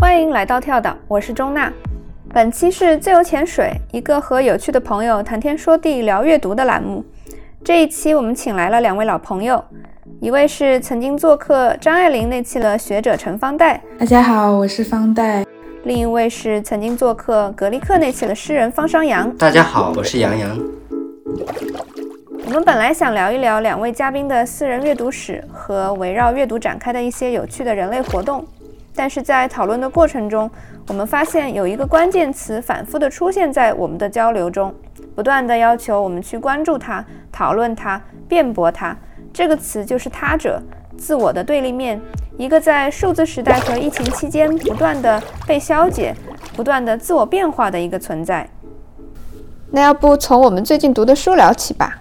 欢迎来到跳岛，我是钟娜。本期是自由潜水，一个和有趣的朋友谈天说地聊阅读的栏目。这一期我们请来了两位老朋友，一位是曾经做客张爱玲那期的学者陈方代，大家好，我是方代；另一位是曾经做客格力克那期的诗人方商阳，大家好，我是杨洋。我们本来想聊一聊两位嘉宾的私人阅读史和围绕阅读展开的一些有趣的人类活动，但是在讨论的过程中，我们发现有一个关键词反复的出现在我们的交流中，不断的要求我们去关注它、讨论它、辩驳它。这个词就是他者，自我的对立面，一个在数字时代和疫情期间不断的被消解、不断的自我变化的一个存在。那要不从我们最近读的书聊起吧。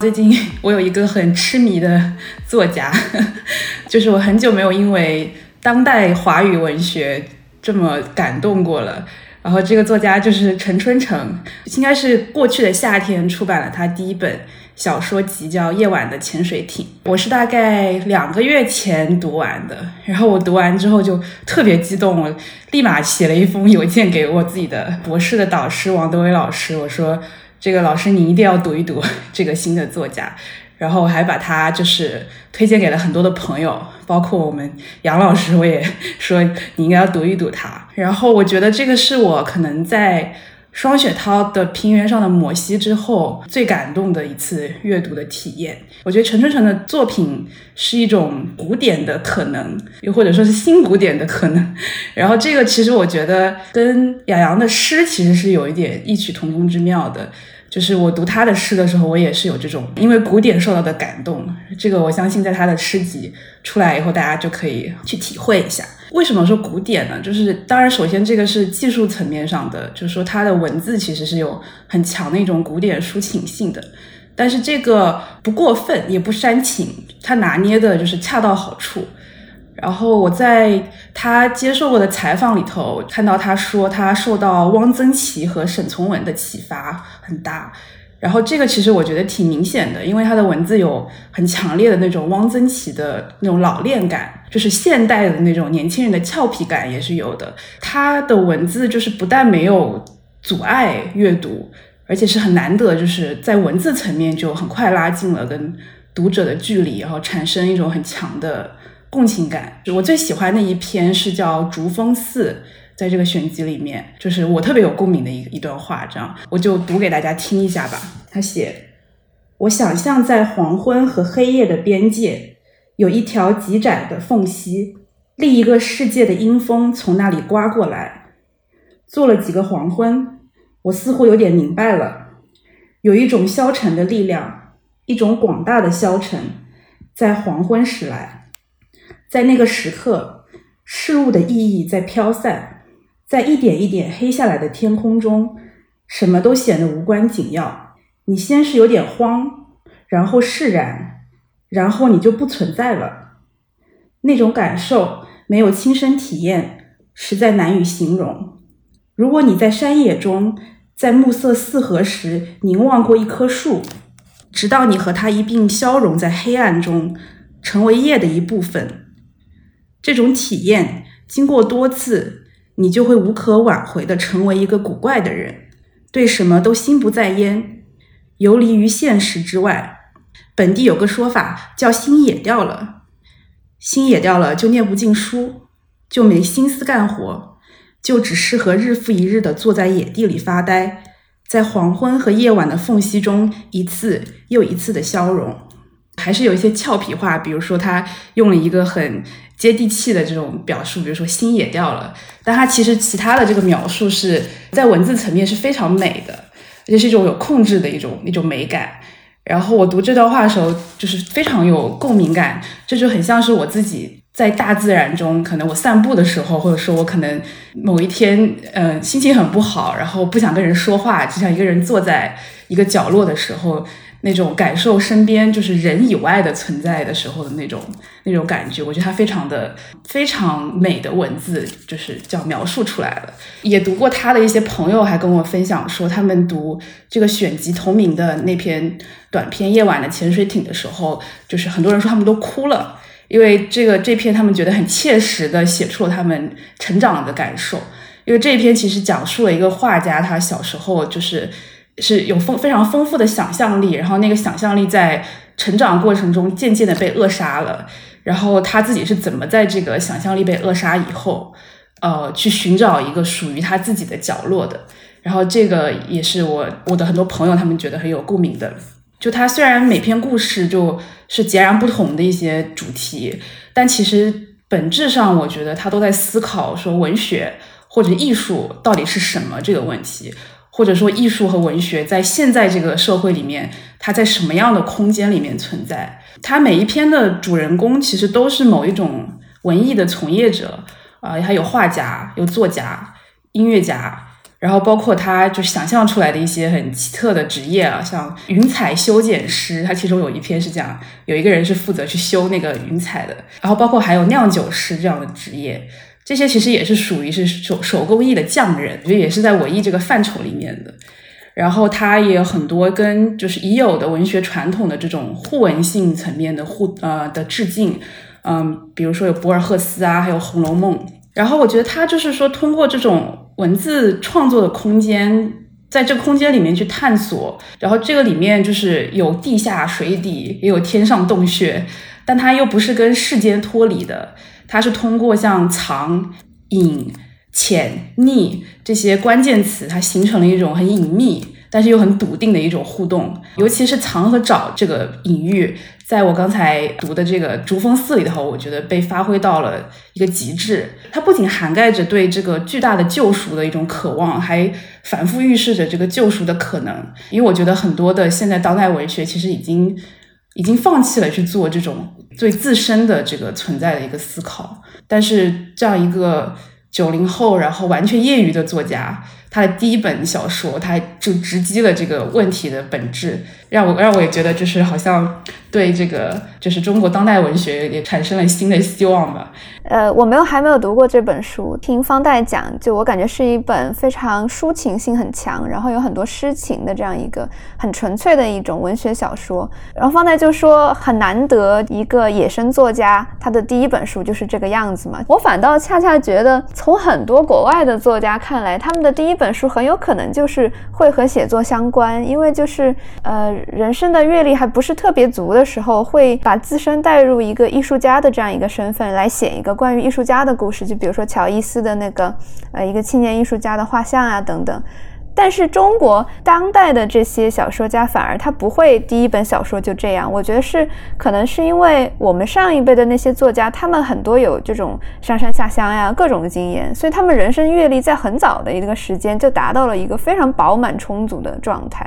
最近 我有一个很痴迷的作家，就是我很久没有因为当代华语文学这么感动过了。然后这个作家就是陈春成，应该是过去的夏天出版了他第一本小说集，叫《夜晚的潜水艇》。我是大概两个月前读完的，然后我读完之后就特别激动，我立马写了一封邮件给我自己的博士的导师王德伟老师，我说。这个老师，你一定要读一读这个新的作家，然后还把他就是推荐给了很多的朋友，包括我们杨老师，我也 说你应该要读一读他。然后我觉得这个是我可能在。双雪涛的《平原上的摩西》之后，最感动的一次阅读的体验。我觉得陈春成的作品是一种古典的可能，又或者说是新古典的可能。然后这个其实我觉得跟雅阳的诗其实是有一点异曲同工之妙的。就是我读他的诗的时候，我也是有这种因为古典受到的感动。这个我相信，在他的诗集出来以后，大家就可以去体会一下。为什么说古典呢？就是当然，首先这个是技术层面上的，就是说他的文字其实是有很强的一种古典抒情性的，但是这个不过分也不煽情，他拿捏的就是恰到好处。然后我在他接受过的采访里头看到他说，他受到汪曾祺和沈从文的启发很大。然后这个其实我觉得挺明显的，因为他的文字有很强烈的那种汪曾祺的那种老练感，就是现代的那种年轻人的俏皮感也是有的。他的文字就是不但没有阻碍阅读，而且是很难得，就是在文字层面就很快拉近了跟读者的距离，然后产生一种很强的。共情感，我最喜欢的一篇是叫《竹峰寺》，在这个选集里面，就是我特别有共鸣的一一段话，这样我就读给大家听一下吧。他写：“我想象在黄昏和黑夜的边界，有一条极窄的缝隙，另一个世界的阴风从那里刮过来。做了几个黄昏，我似乎有点明白了，有一种消沉的力量，一种广大的消沉，在黄昏时来。”在那个时刻，事物的意义在飘散，在一点一点黑下来的天空中，什么都显得无关紧要。你先是有点慌，然后释然，然后你就不存在了。那种感受没有亲身体验，实在难以形容。如果你在山野中，在暮色四合时凝望过一棵树，直到你和它一并消融在黑暗中，成为夜的一部分。这种体验经过多次，你就会无可挽回的成为一个古怪的人，对什么都心不在焉，游离于现实之外。本地有个说法叫“心野掉了”，心野掉了就念不进书，就没心思干活，就只适合日复一日的坐在野地里发呆，在黄昏和夜晚的缝隙中一次又一次的消融。还是有一些俏皮话，比如说他用了一个很。接地气的这种表述，比如说心也掉了，但他其实其他的这个描述是在文字层面是非常美的，而且是一种有控制的一种一种美感。然后我读这段话的时候，就是非常有共鸣感，这就很像是我自己在大自然中，可能我散步的时候，或者说我可能某一天，嗯，心情很不好，然后不想跟人说话，只想一个人坐在一个角落的时候。那种感受身边就是人以外的存在的时候的那种那种感觉，我觉得他非常的非常美的文字，就是叫描述出来了。也读过他的一些朋友还跟我分享说，他们读这个选集同名的那篇短篇《夜晚的潜水艇》的时候，就是很多人说他们都哭了，因为这个这篇他们觉得很切实的写出了他们成长的感受。因为这一篇其实讲述了一个画家他小时候就是。是有丰非常丰富的想象力，然后那个想象力在成长过程中渐渐的被扼杀了，然后他自己是怎么在这个想象力被扼杀以后，呃，去寻找一个属于他自己的角落的，然后这个也是我我的很多朋友他们觉得很有共鸣的，就他虽然每篇故事就是截然不同的一些主题，但其实本质上我觉得他都在思考说文学或者艺术到底是什么这个问题。或者说，艺术和文学在现在这个社会里面，它在什么样的空间里面存在？它每一篇的主人公其实都是某一种文艺的从业者啊，还有画家、有作家、音乐家，然后包括他就想象出来的一些很奇特的职业啊，像云彩修剪师，他其中有一篇是讲有一个人是负责去修那个云彩的，然后包括还有酿酒师这样的职业。这些其实也是属于是手手工艺的匠人，就也是在文艺这个范畴里面的。然后它也有很多跟就是已有的文学传统的这种互文性层面的互呃的致敬，嗯，比如说有博尔赫斯啊，还有《红楼梦》。然后我觉得他就是说通过这种文字创作的空间，在这空间里面去探索，然后这个里面就是有地下水底，也有天上洞穴，但它又不是跟世间脱离的。它是通过像藏、隐、潜、匿这些关键词，它形成了一种很隐秘，但是又很笃定的一种互动。尤其是藏和找这个隐喻，在我刚才读的这个《竹峰寺》里头，我觉得被发挥到了一个极致。它不仅涵盖着对这个巨大的救赎的一种渴望，还反复预示着这个救赎的可能。因为我觉得很多的现在当代文学其实已经已经放弃了去做这种。对自身的这个存在的一个思考，但是这样一个九零后，然后完全业余的作家。他的第一本小说，他就直击了这个问题的本质，让我让我也觉得就是好像对这个就是中国当代文学也产生了新的希望吧。呃，我没有还没有读过这本书，听方代讲，就我感觉是一本非常抒情性很强，然后有很多诗情的这样一个很纯粹的一种文学小说。然后方代就说很难得一个野生作家，他的第一本书就是这个样子嘛。我反倒恰恰觉得，从很多国外的作家看来，他们的第一本书很有可能就是会和写作相关，因为就是呃人生的阅历还不是特别足的时候，会把自身带入一个艺术家的这样一个身份来写一个关于艺术家的故事，就比如说乔伊斯的那个呃一个青年艺术家的画像啊等等。但是中国当代的这些小说家反而他不会第一本小说就这样，我觉得是可能是因为我们上一辈的那些作家，他们很多有这种上山下乡呀各种经验，所以他们人生阅历在很早的一个时间就达到了一个非常饱满充足的状态，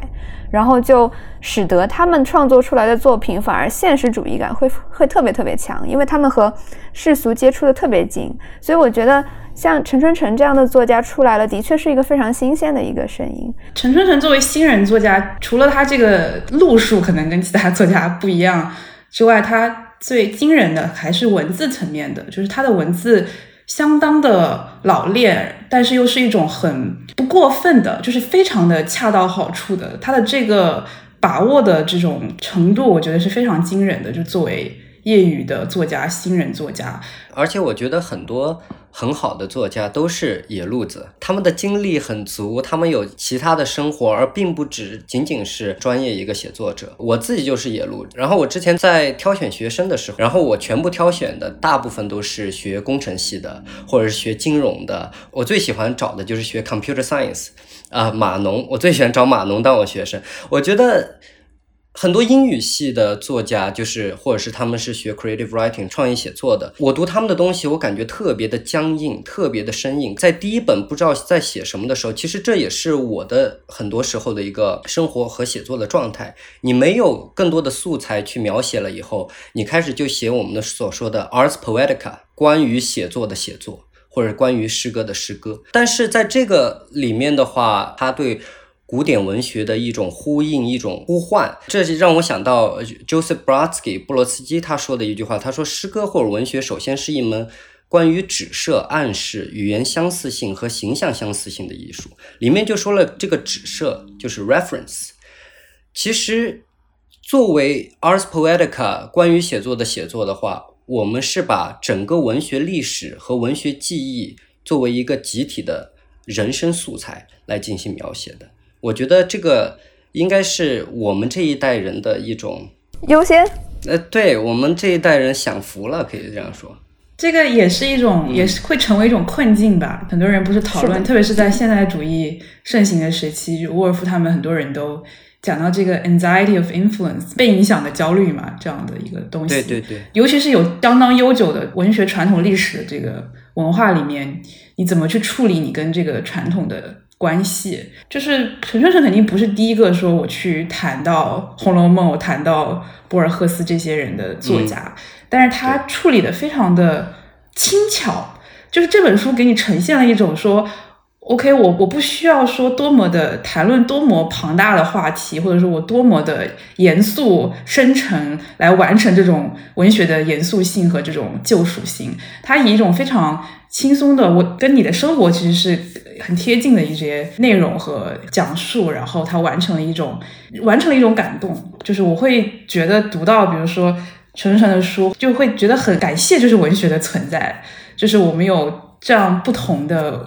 然后就使得他们创作出来的作品反而现实主义感会会特别特别强，因为他们和世俗接触的特别近，所以我觉得。像陈春成这样的作家出来了，的确是一个非常新鲜的一个声音。陈春成作为新人作家，除了他这个路数可能跟其他作家不一样之外，他最惊人的还是文字层面的，就是他的文字相当的老练，但是又是一种很不过分的，就是非常的恰到好处的。他的这个把握的这种程度，我觉得是非常惊人的。就作为业余的作家、新人作家，而且我觉得很多。很好的作家都是野路子，他们的经历很足，他们有其他的生活，而并不只仅仅是专业一个写作者。我自己就是野路，然后我之前在挑选学生的时候，然后我全部挑选的大部分都是学工程系的，或者是学金融的。我最喜欢找的就是学 computer science，啊，码农，我最喜欢找码农当我学生。我觉得。很多英语系的作家，就是或者是他们是学 creative writing 创意写作的。我读他们的东西，我感觉特别的僵硬，特别的生硬。在第一本不知道在写什么的时候，其实这也是我的很多时候的一个生活和写作的状态。你没有更多的素材去描写了以后，你开始就写我们的所说的 arts poetica，关于写作的写作，或者关于诗歌的诗歌。但是在这个里面的话，他对。古典文学的一种呼应、一种呼唤。这就让我想到 Joseph Brodsky 布罗茨基他说的一句话，他说：“诗歌或者文学首先是一门。”关于指涉、暗示、语言相似性和形象相似性的艺术，里面就说了这个指涉就是 reference。其实，作为 ars poetica 关于写作的写作的话，我们是把整个文学历史和文学记忆作为一个集体的人生素材来进行描写的。我觉得这个应该是我们这一代人的一种优先。呃，对我们这一代人享福了，可以这样说。这个也是一种，也是会成为一种困境吧。很多人不是讨论，特别是在现代主义盛行的时期，沃尔夫他们很多人都讲到这个 anxiety of influence 被影响的焦虑嘛，这样的一个东西。对对对。尤其是有相当悠久的文学传统历史的这个文化里面，你怎么去处理你跟这个传统的关系？就是陈春生肯定不是第一个说我去谈到《红楼梦》，我谈到博尔赫斯这些人的作家。但是他处理的非常的轻巧，就是这本书给你呈现了一种说，OK，我我不需要说多么的谈论多么庞大的话题，或者说我多么的严肃深沉来完成这种文学的严肃性和这种救赎性。他以一种非常轻松的，我跟你的生活其实是很贴近的一些内容和讲述，然后他完成了一种完成了一种感动，就是我会觉得读到，比如说。纯纯的书就会觉得很感谢，就是文学的存在，就是我们有这样不同的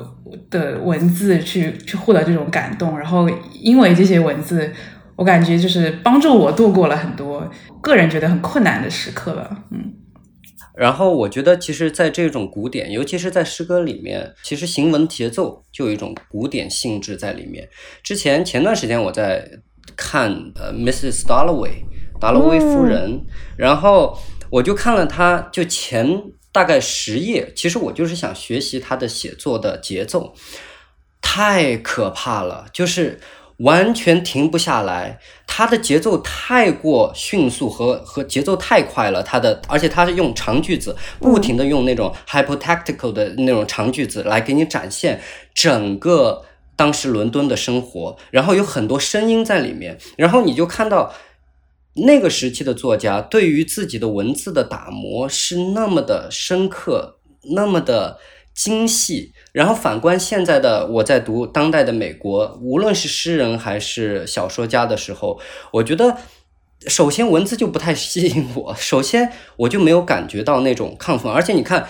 的文字去去获得这种感动，然后因为这些文字，我感觉就是帮助我度过了很多个人觉得很困难的时刻吧。嗯，然后我觉得其实，在这种古典，尤其是在诗歌里面，其实行文节奏就有一种古典性质在里面。之前前段时间我在看呃，Mrs. Dalloway。达洛威夫人，然后我就看了她，就前大概十页，其实我就是想学习他的写作的节奏，太可怕了，就是完全停不下来，他的节奏太过迅速和和节奏太快了，他的而且他是用长句子，不停的用那种 hypotactical 的那种长句子来给你展现整个当时伦敦的生活，然后有很多声音在里面，然后你就看到。那个时期的作家对于自己的文字的打磨是那么的深刻，那么的精细。然后反观现在的我在读当代的美国，无论是诗人还是小说家的时候，我觉得首先文字就不太吸引我，首先我就没有感觉到那种亢奋。而且你看，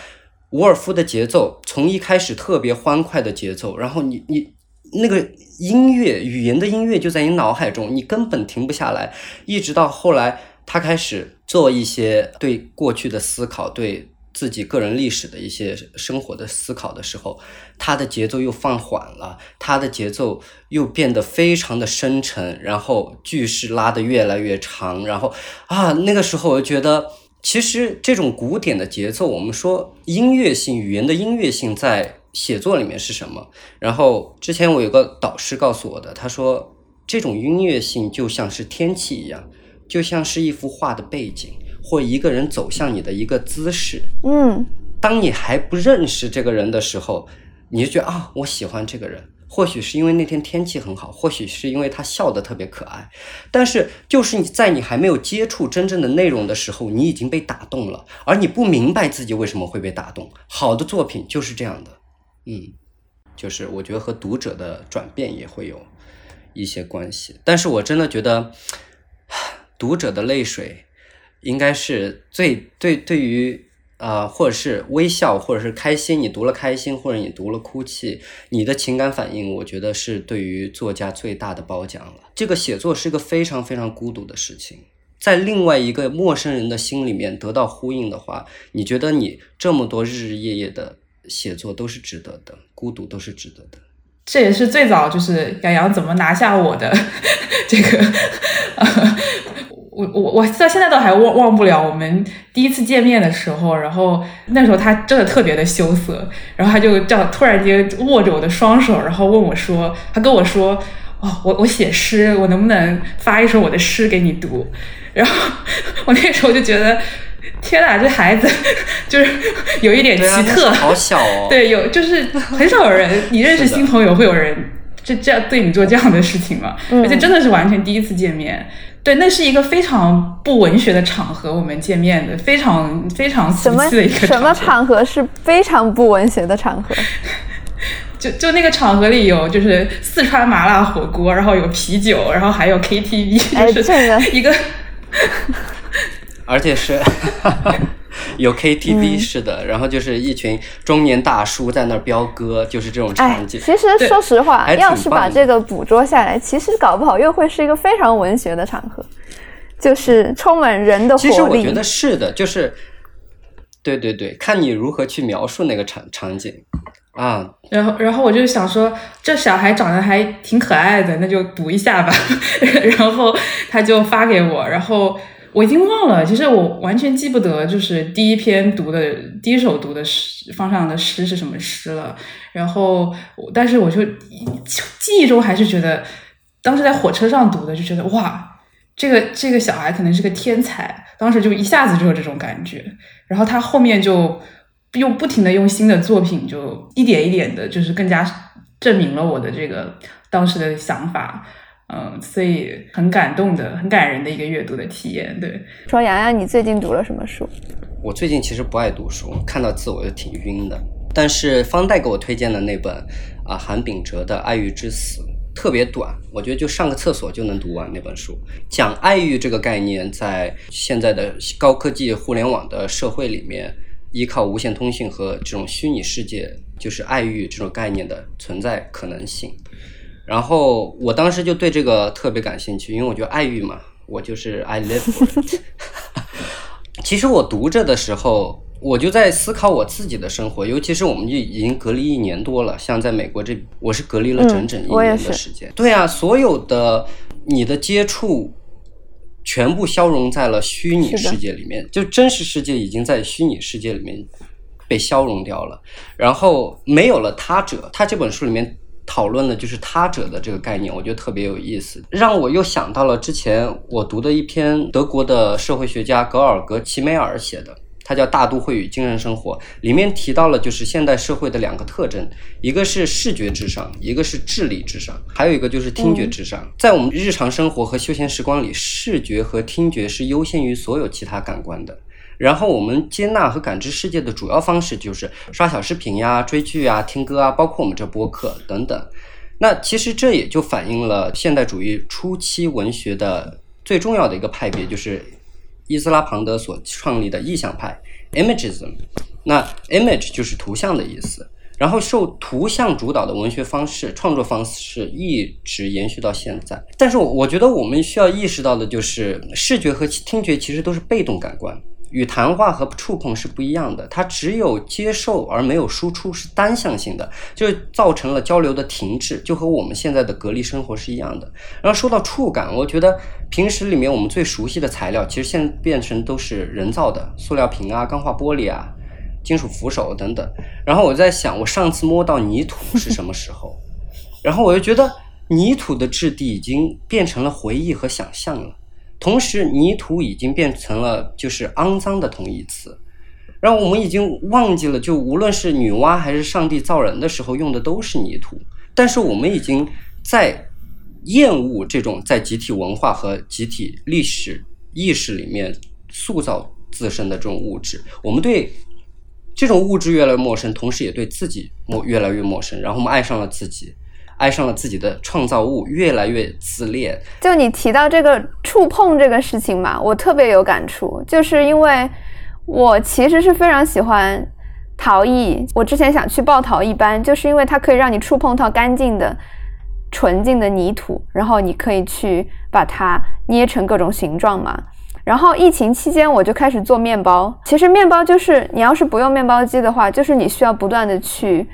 伍尔夫的节奏从一开始特别欢快的节奏，然后你你。那个音乐，语言的音乐就在你脑海中，你根本停不下来。一直到后来，他开始做一些对过去的思考，对自己个人历史的一些生活的思考的时候，他的节奏又放缓了，他的节奏又变得非常的深沉，然后句式拉得越来越长，然后啊，那个时候我就觉得，其实这种古典的节奏，我们说音乐性，语言的音乐性在。写作里面是什么？然后之前我有个导师告诉我的，他说这种音乐性就像是天气一样，就像是一幅画的背景，或一个人走向你的一个姿势。嗯，当你还不认识这个人的时候，你就觉得啊，我喜欢这个人，或许是因为那天天气很好，或许是因为他笑得特别可爱。但是就是你在你还没有接触真正的内容的时候，你已经被打动了，而你不明白自己为什么会被打动。好的作品就是这样的。嗯，就是我觉得和读者的转变也会有一些关系，但是我真的觉得读者的泪水应该是最对对于啊，或者是微笑，或者是开心，你读了开心，或者你读了哭泣，你的情感反应，我觉得是对于作家最大的褒奖了。这个写作是一个非常非常孤独的事情，在另外一个陌生人的心里面得到呼应的话，你觉得你这么多日日夜夜的。写作都是值得的，孤独都是值得的。这也是最早就是杨洋怎么拿下我的 这个，我我我到现在都还忘忘不了我们第一次见面的时候，然后那时候他真的特别的羞涩，然后他就这样突然间握着我的双手，然后问我说，他跟我说，哦，我我写诗，我能不能发一首我的诗给你读？然后 我那时候就觉得。天哪，这孩子就是有一点奇特，好小哦。对，有就是很少有人，你认识新朋友会有人这这样对你做这样的事情吗？而且真的是完全第一次见面。对，那是一个非常不文学的场合，我们见面的非常非常俗气的一个什么场合是非常不文学的场合？就就那个场合里有就是四川麻辣火锅，然后有啤酒，然后还有 KTV，就是一个，而且是。有 KTV 是的，然后就是一群中年大叔在那儿飙歌，就是这种场景。其实说实话，要是把这个捕捉下来，其实搞不好又会是一个非常文学的场合，就是充满人的活力。其实我觉得是的，就是对对对，看你如何去描述那个场场景啊。然后然后我就想说，这小孩长得还挺可爱的，那就读一下吧。然后他就发给我，然后。我已经忘了，其实我完全记不得，就是第一篇读的第一首读的诗方向的诗是什么诗了。然后，但是我就记忆中还是觉得，当时在火车上读的，就觉得哇，这个这个小孩可能是个天才。当时就一下子就有这种感觉。然后他后面就用不停的用新的作品，就一点一点的，就是更加证明了我的这个当时的想法。嗯，所以很感动的、很感人的一个阅读的体验。对，说洋洋，你最近读了什么书？我最近其实不爱读书，看到字我就挺晕的。但是方代给我推荐的那本啊，韩炳哲的《爱欲之死》特别短，我觉得就上个厕所就能读完那本书。讲爱欲这个概念，在现在的高科技互联网的社会里面，依靠无线通信和这种虚拟世界，就是爱欲这种概念的存在可能性。然后我当时就对这个特别感兴趣，因为我觉得爱欲嘛，我就是 I live for it。其实我读着的时候，我就在思考我自己的生活，尤其是我们就已经隔离一年多了，像在美国这，我是隔离了整整一年的时间。对啊，所有的你的接触全部消融在了虚拟世界里面，就真实世界已经在虚拟世界里面被消融掉了，然后没有了他者。他这本书里面。讨论的就是他者的这个概念，我觉得特别有意思，让我又想到了之前我读的一篇德国的社会学家格尔格齐梅尔写的，他叫《大都会与精神生活》，里面提到了就是现代社会的两个特征，一个是视觉至上，一个是智力至上，还有一个就是听觉至上。在我们日常生活和休闲时光里，视觉和听觉是优先于所有其他感官的。然后我们接纳和感知世界的主要方式就是刷小视频呀、追剧啊、听歌啊，包括我们这播客等等。那其实这也就反映了现代主义初期文学的最重要的一个派别，就是伊斯拉庞德所创立的意象派 （Imagism）。那 image 就是图像的意思。然后受图像主导的文学方式、创作方式一直延续到现在。但是我我觉得我们需要意识到的就是，视觉和听觉其实都是被动感官。与谈话和触碰是不一样的，它只有接受而没有输出，是单向性的，就造成了交流的停滞，就和我们现在的隔离生活是一样的。然后说到触感，我觉得平时里面我们最熟悉的材料，其实现在变成都是人造的，塑料瓶啊、钢化玻璃啊、金属扶手等等。然后我在想，我上次摸到泥土是什么时候？然后我又觉得泥土的质地已经变成了回忆和想象了。同时，泥土已经变成了就是肮脏的同义词，然后我们已经忘记了，就无论是女娲还是上帝造人的时候用的都是泥土，但是我们已经在厌恶这种在集体文化和集体历史意识里面塑造自身的这种物质，我们对这种物质越来越陌生，同时也对自己陌越来越陌生，然后我们爱上了自己。爱上了自己的创造物，越来越自恋。就你提到这个触碰这个事情嘛，我特别有感触，就是因为我其实是非常喜欢陶艺。我之前想去报陶艺班，就是因为它可以让你触碰到干净的、纯净的泥土，然后你可以去把它捏成各种形状嘛。然后疫情期间，我就开始做面包。其实面包就是你要是不用面包机的话，就是你需要不断的去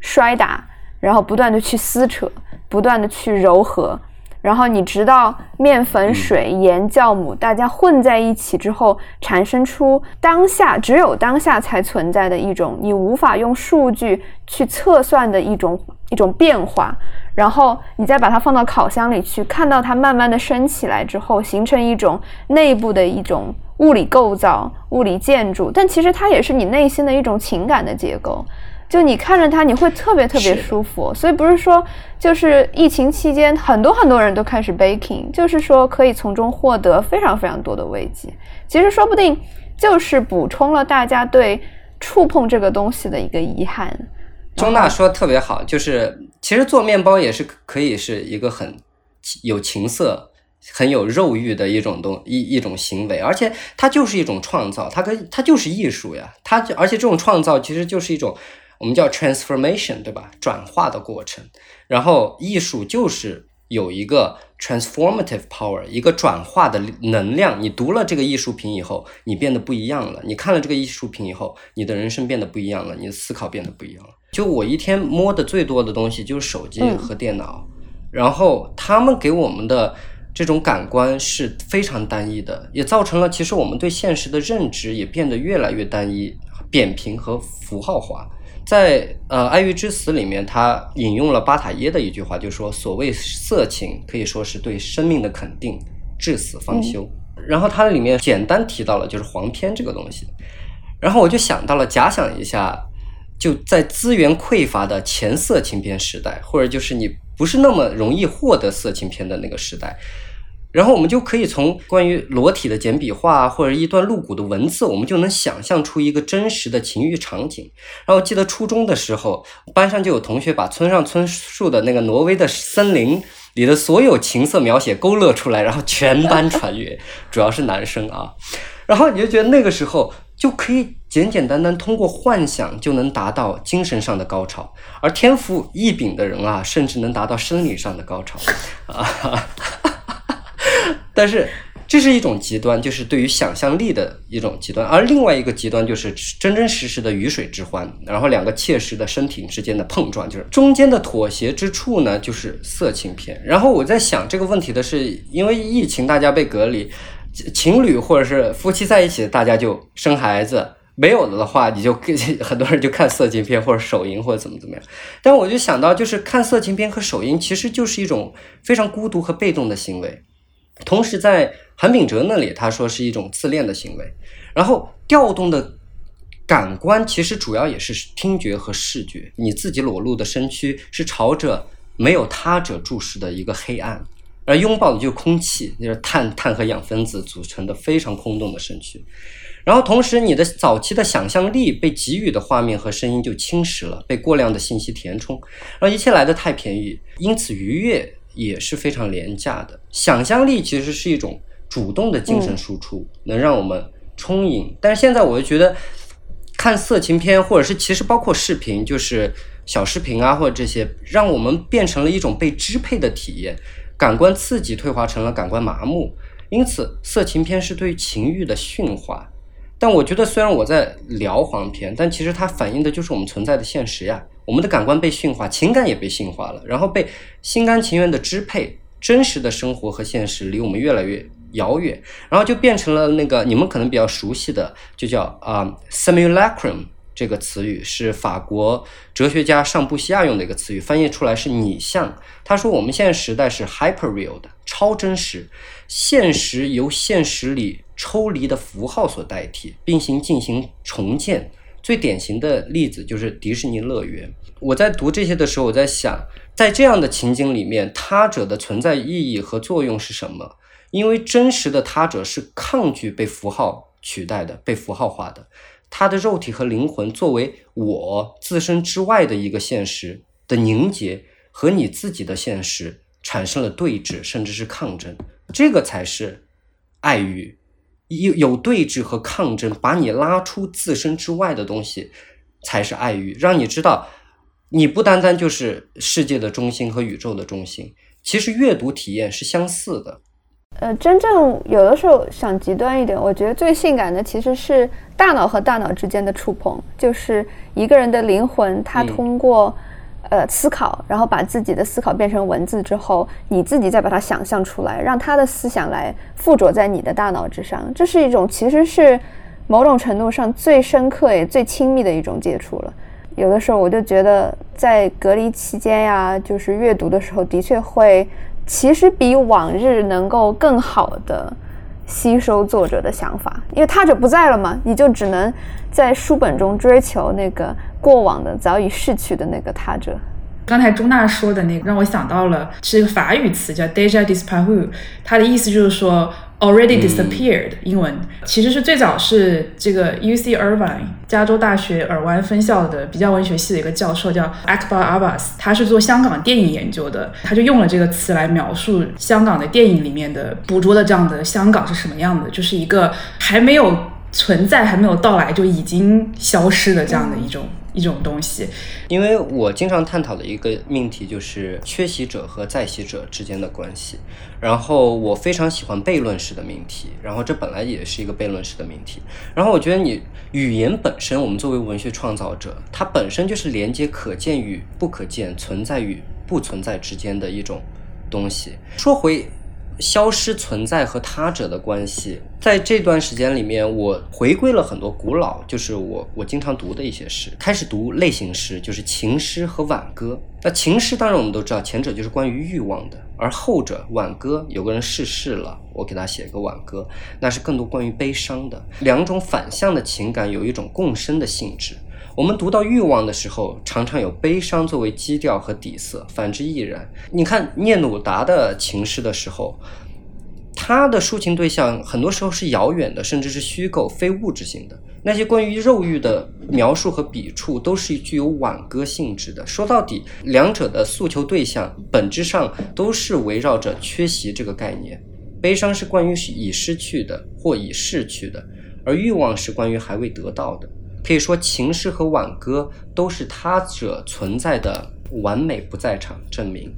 摔打。然后不断的去撕扯，不断的去柔和，然后你直到面粉、水、盐、酵母大家混在一起之后，产生出当下只有当下才存在的一种你无法用数据去测算的一种一种变化，然后你再把它放到烤箱里去，看到它慢慢的升起来之后，形成一种内部的一种物理构造、物理建筑，但其实它也是你内心的一种情感的结构。就你看着它，你会特别特别舒服。所以不是说就是疫情期间很多很多人都开始 baking，就是说可以从中获得非常非常多的慰藉。其实说不定就是补充了大家对触碰这个东西的一个遗憾。钟娜说得特别好，就是其实做面包也是可以是一个很有情色、很有肉欲的一种东一一种行为，而且它就是一种创造，它可以它就是艺术呀，它而且这种创造其实就是一种我们叫 transformation，对吧？转化的过程，然后艺术就是有一个 transformative power，一个转化的能量。你读了这个艺术品以后，你变得不一样了；你看了这个艺术品以后，你的人生变得不一样了，你的思考变得不一样了。就我一天摸的最多的东西就是手机和电脑，然后他们给我们的这种感官是非常单一的，也造成了其实我们对现实的认知也变得越来越单一、扁平和符号化。在呃《爱欲之死》里面，他引用了巴塔耶的一句话，就说：“所谓色情，可以说是对生命的肯定，至死方休。然后它里面简单提到了就是黄片这个东西，然后我就想到了，假想一下，就在资源匮乏的前色情片时代，或者就是你不是那么容易获得色情片的那个时代。然后我们就可以从关于裸体的简笔画或者一段露骨的文字，我们就能想象出一个真实的情欲场景。然后记得初中的时候，班上就有同学把村上春树的那个《挪威的森林》里的所有情色描写勾勒出来，然后全班传阅，主要是男生啊。然后你就觉得那个时候就可以简简单单通过幻想就能达到精神上的高潮，而天赋异禀的人啊，甚至能达到生理上的高潮啊。但是这是一种极端，就是对于想象力的一种极端；而另外一个极端就是真真实实的鱼水之欢，然后两个切实的身体之间的碰撞，就是中间的妥协之处呢，就是色情片。然后我在想这个问题的是，因为疫情大家被隔离，情侣或者是夫妻在一起，大家就生孩子。没有了的话，你就很多人就看色情片或者手淫或者怎么怎么样。但我就想到，就是看色情片和手淫，其实就是一种非常孤独和被动的行为。同时，在韩炳哲那里，他说是一种自恋的行为。然后调动的感官其实主要也是听觉和视觉。你自己裸露的身躯是朝着没有他者注视的一个黑暗，而拥抱的就是空气，就是碳、碳和氧分子组成的非常空洞的身躯。然后同时，你的早期的想象力被给予的画面和声音就侵蚀了，被过量的信息填充，然后一切来的太便宜，因此愉悦也是非常廉价的。想象力其实是一种主动的精神输出，能让我们充盈。但是现在我就觉得，看色情片或者是其实包括视频，就是小视频啊或者这些，让我们变成了一种被支配的体验，感官刺激退化成了感官麻木。因此，色情片是对情欲的驯化。但我觉得，虽然我在聊黄片，但其实它反映的就是我们存在的现实呀。我们的感官被驯化，情感也被驯化了，然后被心甘情愿的支配，真实的生活和现实离我们越来越遥远，然后就变成了那个你们可能比较熟悉的，就叫啊、simulacrum 这个词语，是法国哲学家尚布西亚用的一个词语，翻译出来是拟像。他说我们现在时代是 hyperreal 的超真实，现实由现实里抽离的符号所代替，并行进行重建。最典型的例子就是迪士尼乐园。我在读这些的时候，我在想，在这样的情景里面，他者的存在意义和作用是什么？因为真实的他者是抗拒被符号取代的，被符号化的。他的肉体和灵魂作为我自身之外的一个现实的凝结，和你自己的现实产生了对峙，甚至是抗争。这个才是爱欲。有有对峙和抗争，把你拉出自身之外的东西，才是爱欲，让你知道，你不单单就是世界的中心和宇宙的中心，其实阅读体验是相似的。呃，真正有的时候想极端一点，我觉得最性感的其实是大脑和大脑之间的触碰，就是一个人的灵魂，他嗯通过、呃思考，然后把自己的思考变成文字之后，你自己再把它想象出来，让他的思想来附着在你的大脑之上，这是一种其实是某种程度上最深刻也最亲密的一种接触了。有的时候我就觉得，在隔离期间呀，就是阅读的时候，的确会，其实比往日能够更好的吸收作者的想法，因为他者不在了嘛，你就只能在书本中追求那个过往的早已逝去的那个他者。刚才钟娜说的那个让我想到了，是一个法语词叫 déjà disparu，它的意思就是说 already disappeared。英文其实是最早是这个 U C Irvine 加州大学尔湾分校的比较文学系的一个教授叫 Akbar Abbas，他是做香港电影研究的，他就用了这个词来描述香港的电影里面的捕捉的这样的香港是什么样的，就是一个还没有存在、还没有到来就已经消失的这样的一种。一种东西，因为我经常探讨的一个命题就是缺席者和在席者之间的关系。然后我非常喜欢悖论式的命题，然后这本来也是一个悖论式的命题。然后我觉得你语言本身，我们作为文学创造者，它本身就是连接可见与不可见、存在与不存在之间的一种东西。说回。消失存在和他者的关系，在这段时间里面，我回归了很多古老，就是我我经常读的一些诗，开始读类型诗，就是情诗和挽歌。那情诗当然我们都知道，前者就是关于欲望的，而后者挽歌，有个人逝世了，我给他写一个挽歌，那是更多关于悲伤的。两种反向的情感有一种共生的性质。我们读到欲望的时候，常常有悲伤作为基调和底色，反之亦然。你看聂鲁达的情诗的时候，他的抒情对象很多时候是遥远的，甚至是虚构、非物质性的。那些关于肉欲的描述和笔触，都是具有挽歌性质的。说到底，两者的诉求对象本质上都是围绕着缺席这个概念。悲伤是关于已失去的或已逝去的，而欲望是关于还未得到的。可以说，情诗和挽歌都是他者存在的完美不在场证明。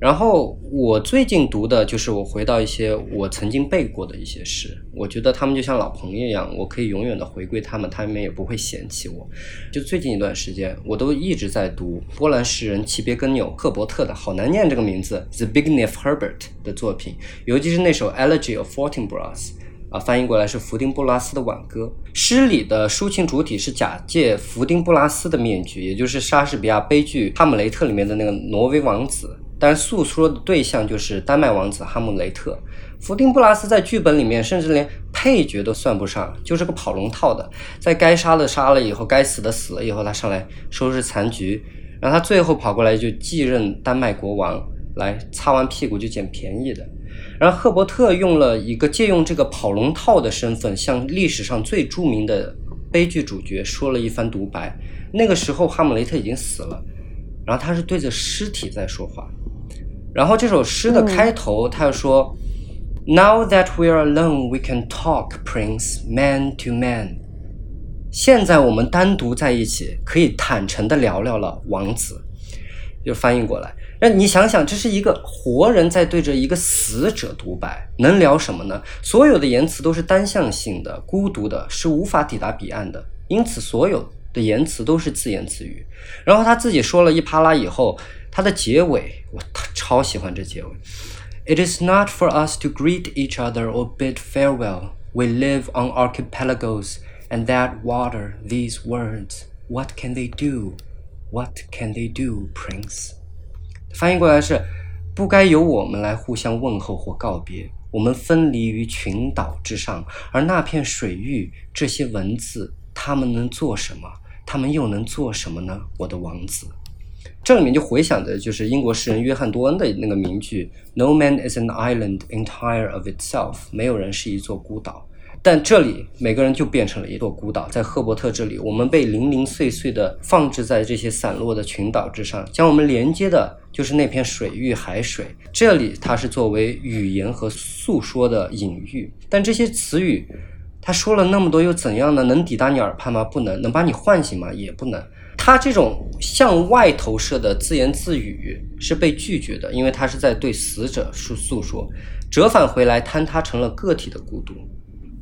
然后我最近读的就是我回到一些我曾经背过的一些诗，我觉得他们就像老朋友一样，我可以永远的回归他们，他们也不会嫌弃我。就最近一段时间，我都一直在读波兰诗人齐别根纽赫伯特的好难念这个名字，Zbigniew Herbert 的作品，尤其是那首 Elegy of Fortinbras。啊，翻译过来是福丁布拉斯的挽歌。诗里的抒情主体是假借福丁布拉斯的面具，也就是莎士比亚悲剧《哈姆雷特》里面的那个挪威王子，但诉说的对象就是丹麦王子哈姆雷特。福丁布拉斯在剧本里面甚至连配角都算不上，就是个跑龙套的，在该杀的杀了以后，该死的死了以后，他上来收拾残局，然后他最后跑过来就继任丹麦国王，来擦完屁股就捡便宜的。然后赫伯特用了一个借用这个跑龙套的身份，向历史上最著名的悲剧主角说了一番独白。那个时候哈姆雷特已经死了，然后他是对着尸体在说话。然后这首诗的开头，他又说：“Now that we are alone, we can talk, Prince, man to man。”现在我们单独在一起，可以坦诚的聊聊了，王子。就翻译过来。那你想想，这是一个活人在对着一个死者独白，能聊什么呢？所有的言辞都是单向性的、孤独的，是无法抵达彼岸的。因此，所有的言辞都是自言自语。然后他自己说了一啪啦以后，他的结尾我超喜欢这结尾。It is not for us to greet each other or bid farewell. We live on archipelagos, and that water, these words, what can they do? What can they do, Prince? 翻译过来是，不该由我们来互相问候或告别。我们分离于群岛之上，而那片水域，这些文字，他们能做什么？他们又能做什么呢？我的王子。这里面就回想的就是英国诗人约翰·多恩的那个名句：“No man is an island entire of itself。”没有人是一座孤岛。但这里每个人就变成了一座孤岛，在赫伯特这里，我们被零零碎碎的放置在这些散落的群岛之上，将我们连接的就是那片水域海水。这里它是作为语言和诉说的隐喻，但这些词语，他说了那么多又怎样呢？能抵达你耳畔吗？不能。能把你唤醒吗？也不能。他这种向外投射的自言自语是被拒绝的，因为他是在对死者诉诉说，折返回来坍塌成了个体的孤独。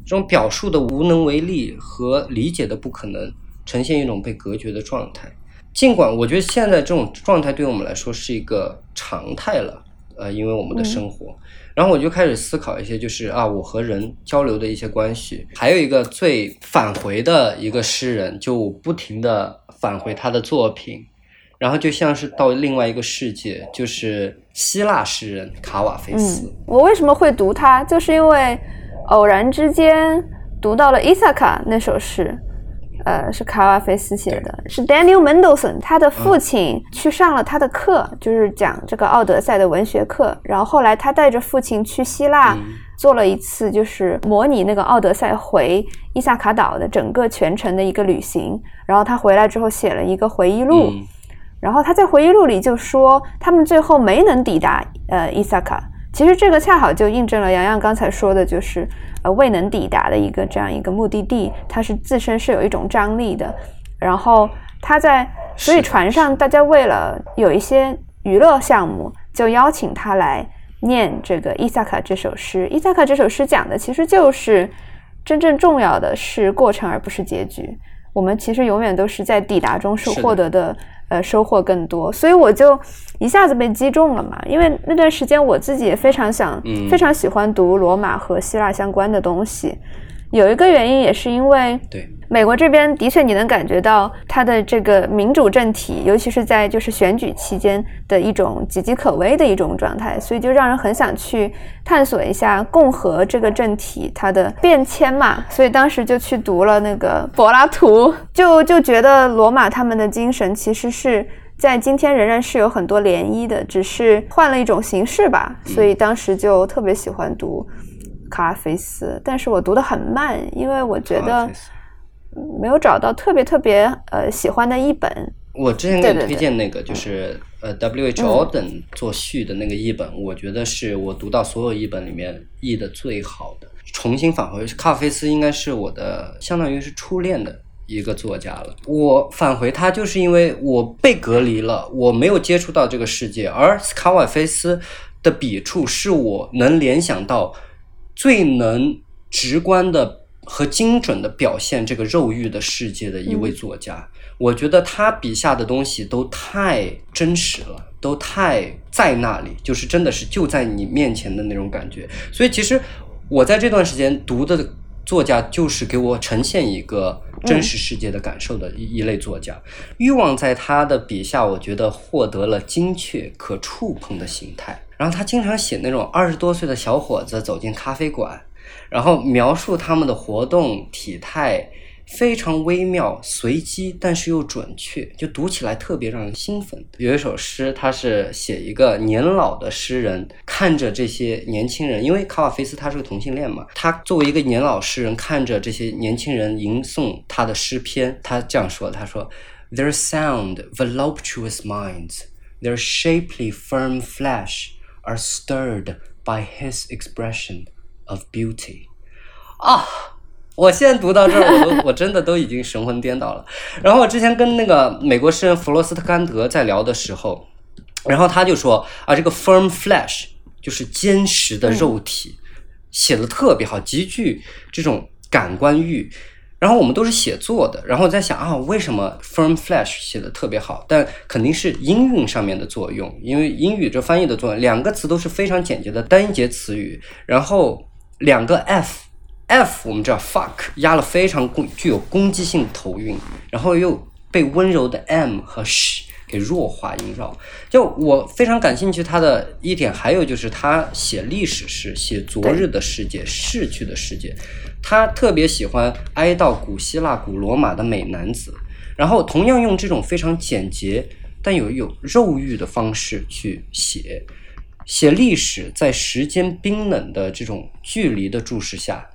这种表述的无能为力和理解的不可能，呈现一种被隔绝的状态。尽管我觉得现在这种状态对我们来说是一个常态了，呃，因为我们的生活。然后我就开始思考一些，就是啊，我和人交流的一些关系。还有一个最返回的一个诗人，就不停的返回他的作品，然后就像是到另外一个世界，就是希腊诗人卡瓦菲斯。我为什么会读他？就是因为。偶然之间读到了伊萨卡那首诗，呃，是卡瓦菲斯写的，是 Daniel Mendelsohn，他的父亲去上了他的课，就是讲这个《奥德赛》的文学课。然后后来他带着父亲去希腊，做了一次就是模拟那个《奥德赛》回伊萨卡岛的整个全程的一个旅行。然后他回来之后写了一个回忆录，然后他在回忆录里就说，他们最后没能抵达呃伊萨卡。其实这个恰好就印证了洋洋刚才说的，就是呃未能抵达的一个这样一个目的地，它是自身是有一种张力的。然后他在，所以船上大家为了有一些娱乐项目，就邀请他来念这个伊萨卡这首诗。伊萨卡这首诗讲的其实就是真正重要的是过程，而不是结局。我们其实永远都是在抵达中是获得的。呃，收获更多，所以我就一下子被击中了嘛。因为那段时间我自己也非常想，非常喜欢读罗马和希腊相关的东西。有一个原因也是因为，对。美国这边的确，你能感觉到它的这个民主政体，尤其是在就是选举期间的一种岌岌可危的一种状态，所以就让人很想去探索一下共和这个政体它的变迁嘛。所以当时就去读了那个柏拉图，就就觉得罗马他们的精神其实是在今天仍然是有很多涟漪的，只是换了一种形式吧。所以当时就特别喜欢读卡拉菲斯，但是我读的很慢，因为我觉得。没有找到特别特别呃喜欢的译本。我之前给你推荐那个，就是呃 W H Auden 做序的那个译本，我觉得是我读到所有译本里面译的最好的。重新返回卡菲斯，应该是我的相当于是初恋的一个作家了。我返回他，就是因为我被隔离了，我没有接触到这个世界，而卡瓦菲斯的笔触是我能联想到最能直观的。和精准的表现这个肉欲的世界的一位作家，我觉得他笔下的东西都太真实了，都太在那里，就是真的是就在你面前的那种感觉。所以其实我在这段时间读的作家，就是给我呈现一个真实世界的感受的一一类作家。欲望在他的笔下，我觉得获得了精确可触碰的形态。然后他经常写那种二十多岁的小伙子走进咖啡馆。然后描述他们的活动体态非常微妙、随机，但是又准确，就读起来特别让人兴奋。有一首诗，他是写一个年老的诗人看着这些年轻人，因为卡瓦菲斯他是个同性恋嘛，他作为一个年老诗人看着这些年轻人吟诵他的诗篇，他这样说：“他说，Their sound voluptuous minds, their shapely firm flesh are stirred by his expression。” Of beauty，啊！我现在读到这儿，我都 我真的都已经神魂颠倒了。然后我之前跟那个美国诗人弗罗斯特甘德在聊的时候，然后他就说啊，这个 firm flesh 就是坚实的肉体，写的特别好，极具这种感官欲。然后我们都是写作的，然后在想啊，为什么 firm flash 写的特别好？但肯定是音韵上面的作用，因为英语这翻译的作用，两个词都是非常简洁的单音节词语，然后。两个 f，f 我们知道 fuck 压了非常具有攻击性头韵，然后又被温柔的 m 和 sh 给弱化萦绕。就我非常感兴趣他的一点，还有就是他写历史是，写昨日的世界、逝去的世界。他特别喜欢哀悼古希腊、古罗马的美男子，然后同样用这种非常简洁但有有肉欲的方式去写。写历史，在时间冰冷的这种距离的注视下，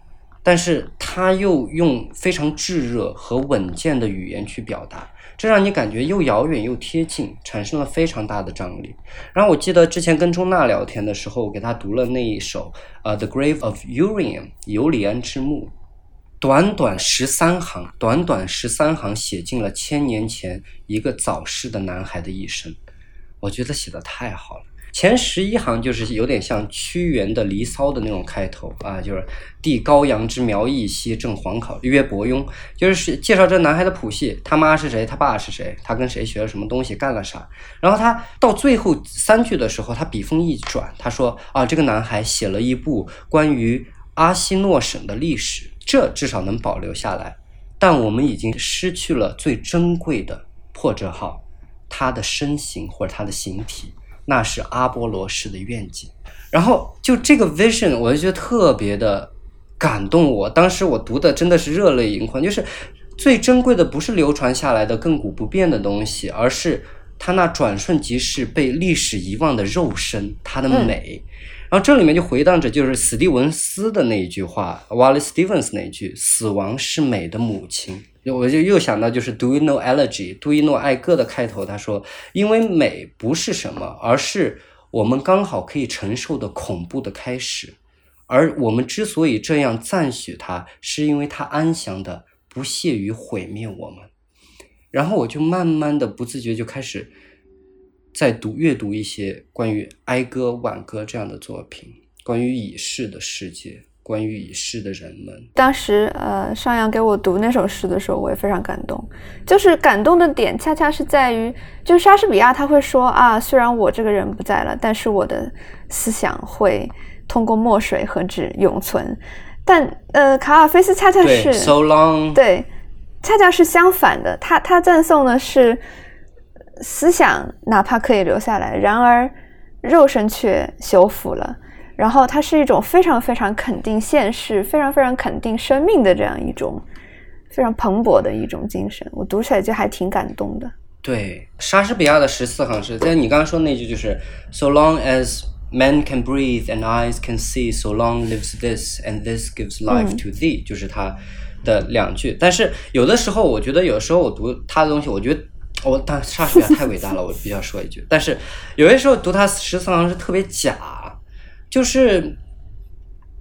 但是他又用非常炙热和稳健的语言去表达，这让你感觉又遥远又贴近，产生了非常大的张力。然后我记得之前跟钟娜聊天的时候，我给她读了那一首呃《The Grave of Urian》尤里安之墓，短短十三行，短短十三行写尽了千年前一个早逝的男孩的一生，我觉得写的太好了。前十一行就是有点像屈原的《离骚》的那种开头啊，就是“帝高阳之苗裔兮，正黄考曰伯庸”，就是介绍这男孩的谱系，他妈是谁，他爸是谁，他跟谁学了什么东西，干了啥。然后他到最后三句的时候，他笔锋一转，他说：“啊，这个男孩写了一部关于阿西诺省的历史，这至少能保留下来。但我们已经失去了最珍贵的破折号，他的身形或者他的形体。”那是阿波罗式的愿景，然后就这个 vision，我就觉得特别的感动。我当时我读的真的是热泪盈眶，就是最珍贵的不是流传下来的亘古不变的东西，而是他那转瞬即逝、被历史遗忘的肉身，它的美。然后这里面就回荡着就是史蒂文斯的那一句话，Wallace Stevens 那一句“死亡是美的母亲”。我就又想到就是 Do you know elegy？杜伊诺爱歌的开头，他说：“因为美不是什么，而是我们刚好可以承受的恐怖的开始。而我们之所以这样赞许它，是因为它安详的不屑于毁灭我们。”然后我就慢慢的不自觉就开始在读阅读一些关于哀歌、挽歌这样的作品，关于已逝的世界。关于已逝的人们，当时呃，上阳给我读那首诗的时候，我也非常感动。就是感动的点，恰恰是在于，就是莎士比亚他会说啊，虽然我这个人不在了，但是我的思想会通过墨水和纸永存。但呃，卡尔菲斯恰恰是 so long，对，恰恰是相反的。他他赞颂的是思想，哪怕可以留下来，然而肉身却修复了。然后它是一种非常非常肯定现实、非常非常肯定生命的这样一种非常蓬勃的一种精神，我读起来就还挺感动的。对，莎士比亚的十四行诗，在你刚刚说那句就是 “So long as men can breathe and eyes can see, so long lives this and this gives life to thee”，就是他的两句。但是有的时候，我觉得有时候我读他的东西，我觉得我但莎士比亚太伟大了，我必须要说一句。但是有些时候读他十四行诗特别假。就是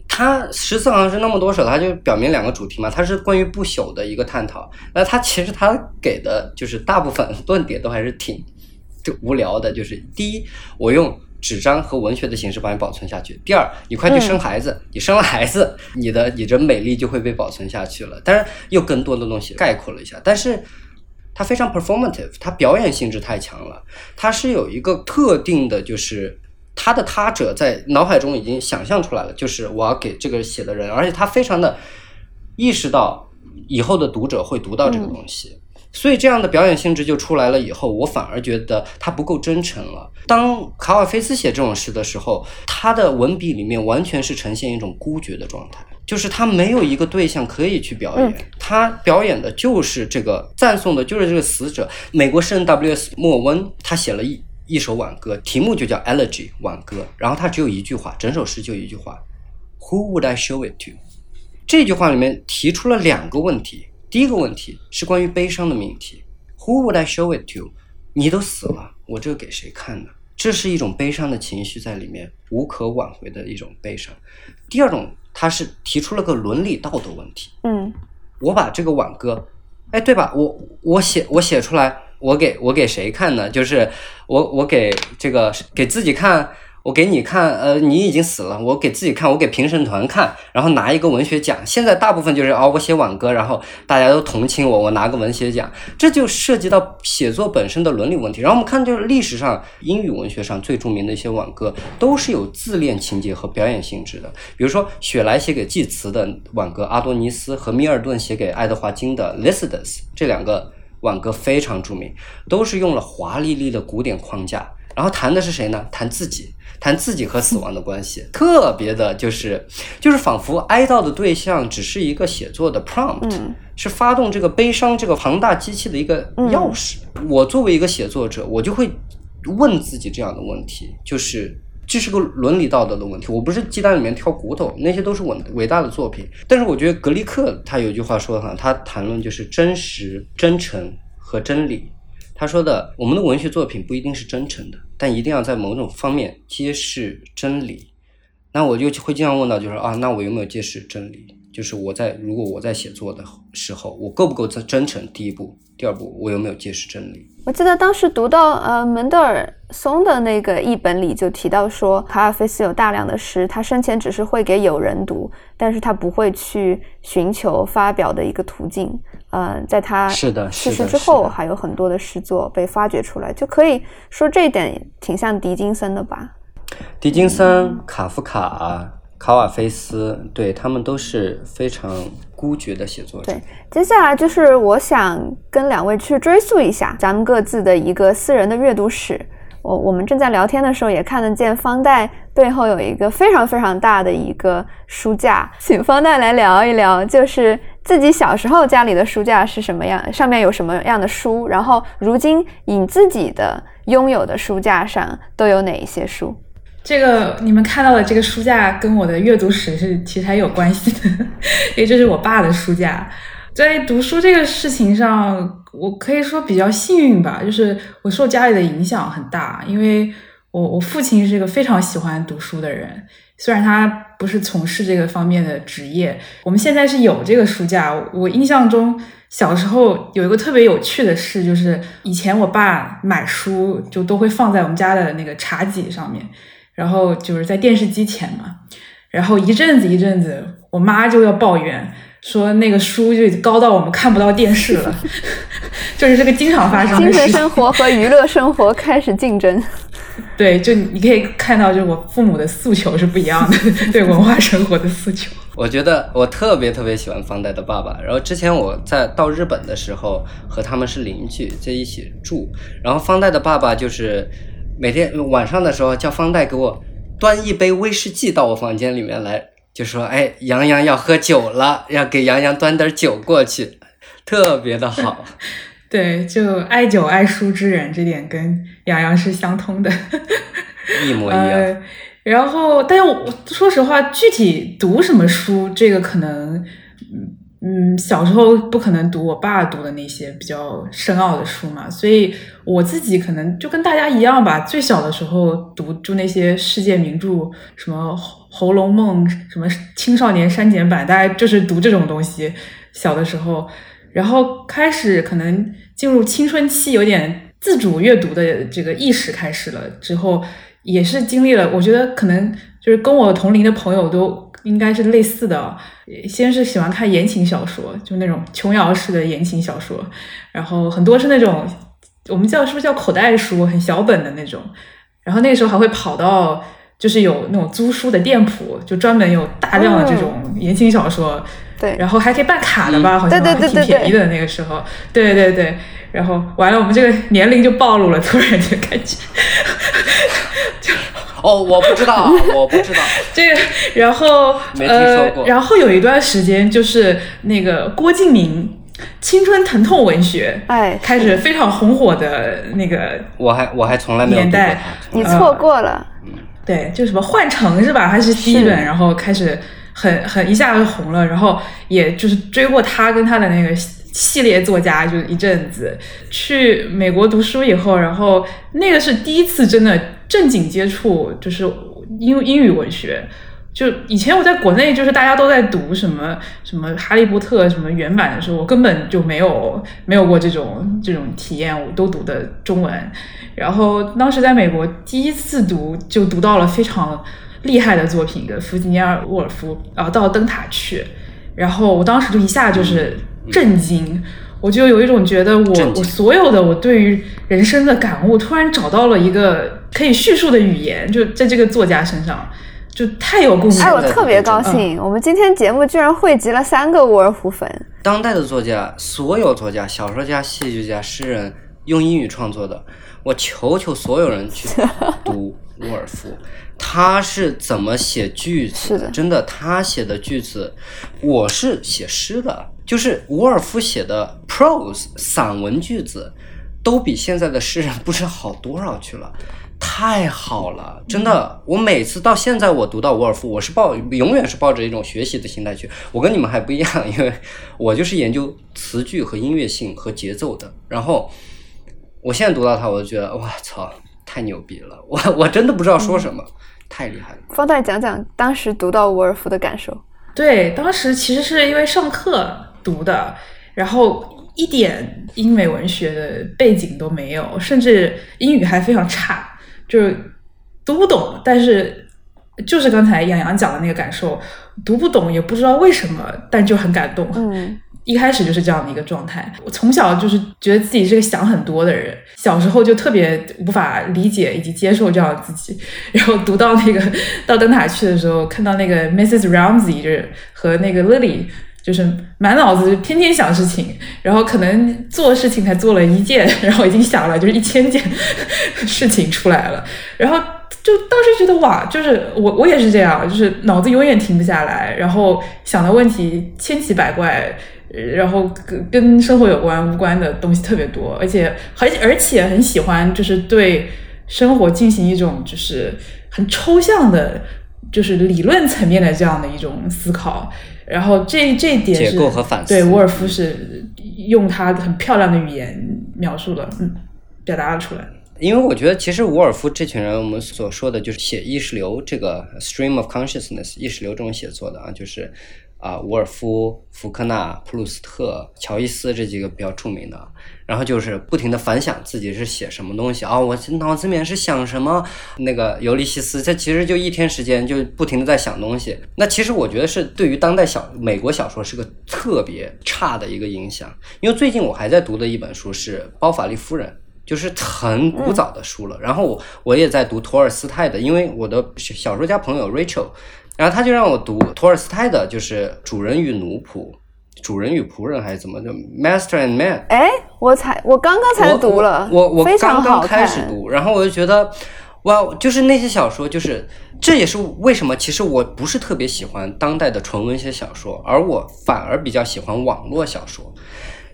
他十四行诗那么多首，他就表明两个主题嘛，它是关于不朽的一个探讨。那他其实他给的就是大部分论点都还是挺就无聊的。就是第一，我用纸张和文学的形式把你保存下去；第二，你快去生孩子，你生了孩子，你的你的美丽就会被保存下去了。但是，又更多的东西概括了一下，但是它非常 performative，它表演性质太强了，它是有一个特定的，就是。他的他者在脑海中已经想象出来了，就是我要给这个写的人，而且他非常的意识到以后的读者会读到这个东西，所以这样的表演性质就出来了。以后我反而觉得他不够真诚了。当卡尔菲斯写这种诗的时候，他的文笔里面完全是呈现一种孤绝的状态，就是他没有一个对象可以去表演，他表演的就是这个赞颂的就是这个死者。美国诗人 W.S. 莫温他写了一。一首挽歌，题目就叫 Elegy 挽歌，然后他只有一句话，整首诗就一句话，Who would I show it to？这句话里面提出了两个问题，第一个问题是关于悲伤的命题，Who would I show it to？你都死了，我这个给谁看呢？这是一种悲伤的情绪在里面，无可挽回的一种悲伤。第二种，他是提出了个伦理道德问题，嗯，我把这个挽歌，哎，对吧？我我写我写出来。我给我给谁看呢？就是我我给这个给自己看，我给你看，呃，你已经死了，我给自己看，我给评审团看，然后拿一个文学奖。现在大部分就是哦，我写挽歌，然后大家都同情我，我拿个文学奖，这就涉及到写作本身的伦理问题。然后我们看，就是历史上英语文学上最著名的一些挽歌，都是有自恋情节和表演性质的。比如说雪莱写给祭词的挽歌《阿多尼斯》和米尔顿写给爱德华金的《Lycidas》这两个。挽歌非常著名，都是用了华丽丽的古典框架，然后谈的是谁呢？谈自己，谈自己和死亡的关系，特别的就是，就是仿佛哀悼的对象只是一个写作的 prompt，是发动这个悲伤这个庞大机器的一个钥匙。我作为一个写作者，我就会问自己这样的问题，就是。这是个伦理道德的问题。我不是鸡蛋里面挑骨头，那些都是伟伟大的作品。但是我觉得格里克他有句话说的很，他谈论就是真实、真诚和真理。他说的，我们的文学作品不一定是真诚的，但一定要在某种方面揭示真理。那我就会经常问到，就是啊，那我有没有揭示真理？就是我在如果我在写作的时候，我够不够真真诚？第一步，第二步，我有没有揭示真理？我记得当时读到呃门德尔松的那个译本里就提到说，卡尔菲斯有大量的诗，他生前只是会给友人读，但是他不会去寻求发表的一个途径。呃，在他是的逝世之后，还有很多的诗作被发掘出来，就可以说这一点挺像狄金森的吧？狄金森、卡夫卡。卡瓦菲斯，对他们都是非常孤绝的写作者。对，接下来就是我想跟两位去追溯一下咱们各自的一个私人的阅读史。我我们正在聊天的时候，也看得见方代背后有一个非常非常大的一个书架，请方代来聊一聊，就是自己小时候家里的书架是什么样，上面有什么样的书，然后如今你自己的拥有的书架上都有哪一些书？这个你们看到的这个书架跟我的阅读史是其实还有关系的，因为这是我爸的书架。在读书这个事情上，我可以说比较幸运吧，就是我受家里的影响很大，因为我我父亲是一个非常喜欢读书的人，虽然他不是从事这个方面的职业。我们现在是有这个书架，我印象中小时候有一个特别有趣的事，就是以前我爸买书就都会放在我们家的那个茶几上面，然后就是在电视机前嘛，然后一阵子一阵子，我妈就要抱怨。说那个书就高到我们看不到电视了，就是这个经常发生的精神生活和娱乐生活开始竞争。对，就你可以看到，就我父母的诉求是不一样的，对文化生活的诉求。我觉得我特别特别喜欢方代的爸爸。然后之前我在到日本的时候，和他们是邻居，在一起住。然后方代的爸爸就是每天晚上的时候叫方代给我端一杯威士忌到我房间里面来。就说哎，杨洋要喝酒了，要给杨洋端点酒过去，特别的好。对，就爱酒爱书之人，这点跟杨洋是相通的，一模 一样。然后，但是我说实话，具体读什么书，这个可能，嗯。嗯，小时候不可能读我爸读的那些比较深奥的书嘛，所以我自己可能就跟大家一样吧。最小的时候读就那些世界名著，什么《红楼梦》，什么青少年删减版，大家就是读这种东西。小的时候，然后开始可能进入青春期，有点自主阅读的这个意识开始了之后，也是经历了。我觉得可能就是跟我同龄的朋友都。应该是类似的，先是喜欢看言情小说，就那种琼瑶式的言情小说，然后很多是那种我们叫是不是叫口袋书，很小本的那种，然后那个时候还会跑到就是有那种租书的店铺，就专门有大量的这种言情小说，对，然后还可以办卡的吧，好像还挺便宜的那个时候，对对对，然后完了我们这个年龄就暴露了，突然 就感觉。哦，我不知道，我不知道 这个。然后 呃，然后有一段时间就是那个郭敬明青春疼痛文学，哎，开始非常红火的那个。我还我还从来没有年代，你错过了。对，就什么幻城是吧？还是第一本，然后开始很很一下子红了，然后也就是追过他跟他的那个系列作家，就一阵子。去美国读书以后，然后那个是第一次真的。正经接触就是英英语文学，就以前我在国内就是大家都在读什么什么哈利波特什么原版的时候，我根本就没有没有过这种这种体验，我都读的中文。然后当时在美国第一次读就读到了非常厉害的作品，跟弗吉尼亚·沃尔夫，然后到灯塔去，然后我当时就一下就是震惊。我就有一种觉得，我我所有的我对于人生的感悟，突然找到了一个可以叙述的语言，就在这个作家身上，就太有共鸣。哎，我特别高兴，我们今天节目居然汇集了三个沃尔夫粉。当代的作家，所有作家、小说家、戏剧家、诗人，用英语创作的，我求求所有人去读沃尔夫。他是怎么写句子的？真的，他写的句子，我是写诗的。就是沃尔夫写的 prose 散文句子，都比现在的诗人不知好多少去了，太好了，真的。我每次到现在，我读到伍尔夫，我是抱永远是抱着一种学习的心态去。我跟你们还不一样，因为我就是研究词句和音乐性和节奏的。然后我现在读到他，我就觉得哇操，太牛逼了！我我真的不知道说什么，太厉害了。方代讲讲当时读到伍尔夫的感受。对，当时其实是因为上课。读的，然后一点英美文学的背景都没有，甚至英语还非常差，就是读不懂。但是就是刚才杨洋讲的那个感受，读不懂也不知道为什么，但就很感动。嗯，一开始就是这样的一个状态。我从小就是觉得自己是个想很多的人，小时候就特别无法理解以及接受这样的自己。然后读到那个到灯塔去的时候，看到那个 Mrs. Ramsey 就是和那个 Lily。就是满脑子就天天想事情，然后可能做事情才做了一件，然后已经想了就是一千件事情出来了，然后就当时觉得哇，就是我我也是这样，就是脑子永远停不下来，然后想的问题千奇百怪，然后跟跟生活有关无关的东西特别多，而且而而且很喜欢就是对生活进行一种就是很抽象的，就是理论层面的这样的一种思考。然后这这一点是结构和反思对沃尔夫是用他很漂亮的语言描述了，嗯，表达了出来。因为我觉得，其实伍尔夫这群人，我们所说的就是写意识流这个 stream of consciousness 意识流这种写作的啊，就是啊，伍尔夫、福克纳、普鲁斯特、乔伊斯这几个比较著名的啊。然后就是不停的反想自己是写什么东西啊，我脑子里面是想什么。那个尤利西斯，他其实就一天时间就不停的在想东西。那其实我觉得是对于当代小美国小说是个特别差的一个影响。因为最近我还在读的一本书是《包法利夫人》。就是很古早的书了，然后我我也在读托尔斯泰的，因为我的小说家朋友 Rachel，然后他就让我读托尔斯泰的，就是《主人与奴仆》，主人与仆人还是怎么就，Master and Man。哎，我才我刚刚才读了，我我刚刚开始读，然后我就觉得，哇，就是那些小说，就是这也是为什么，其实我不是特别喜欢当代的纯文学小说，而我反而比较喜欢网络小说。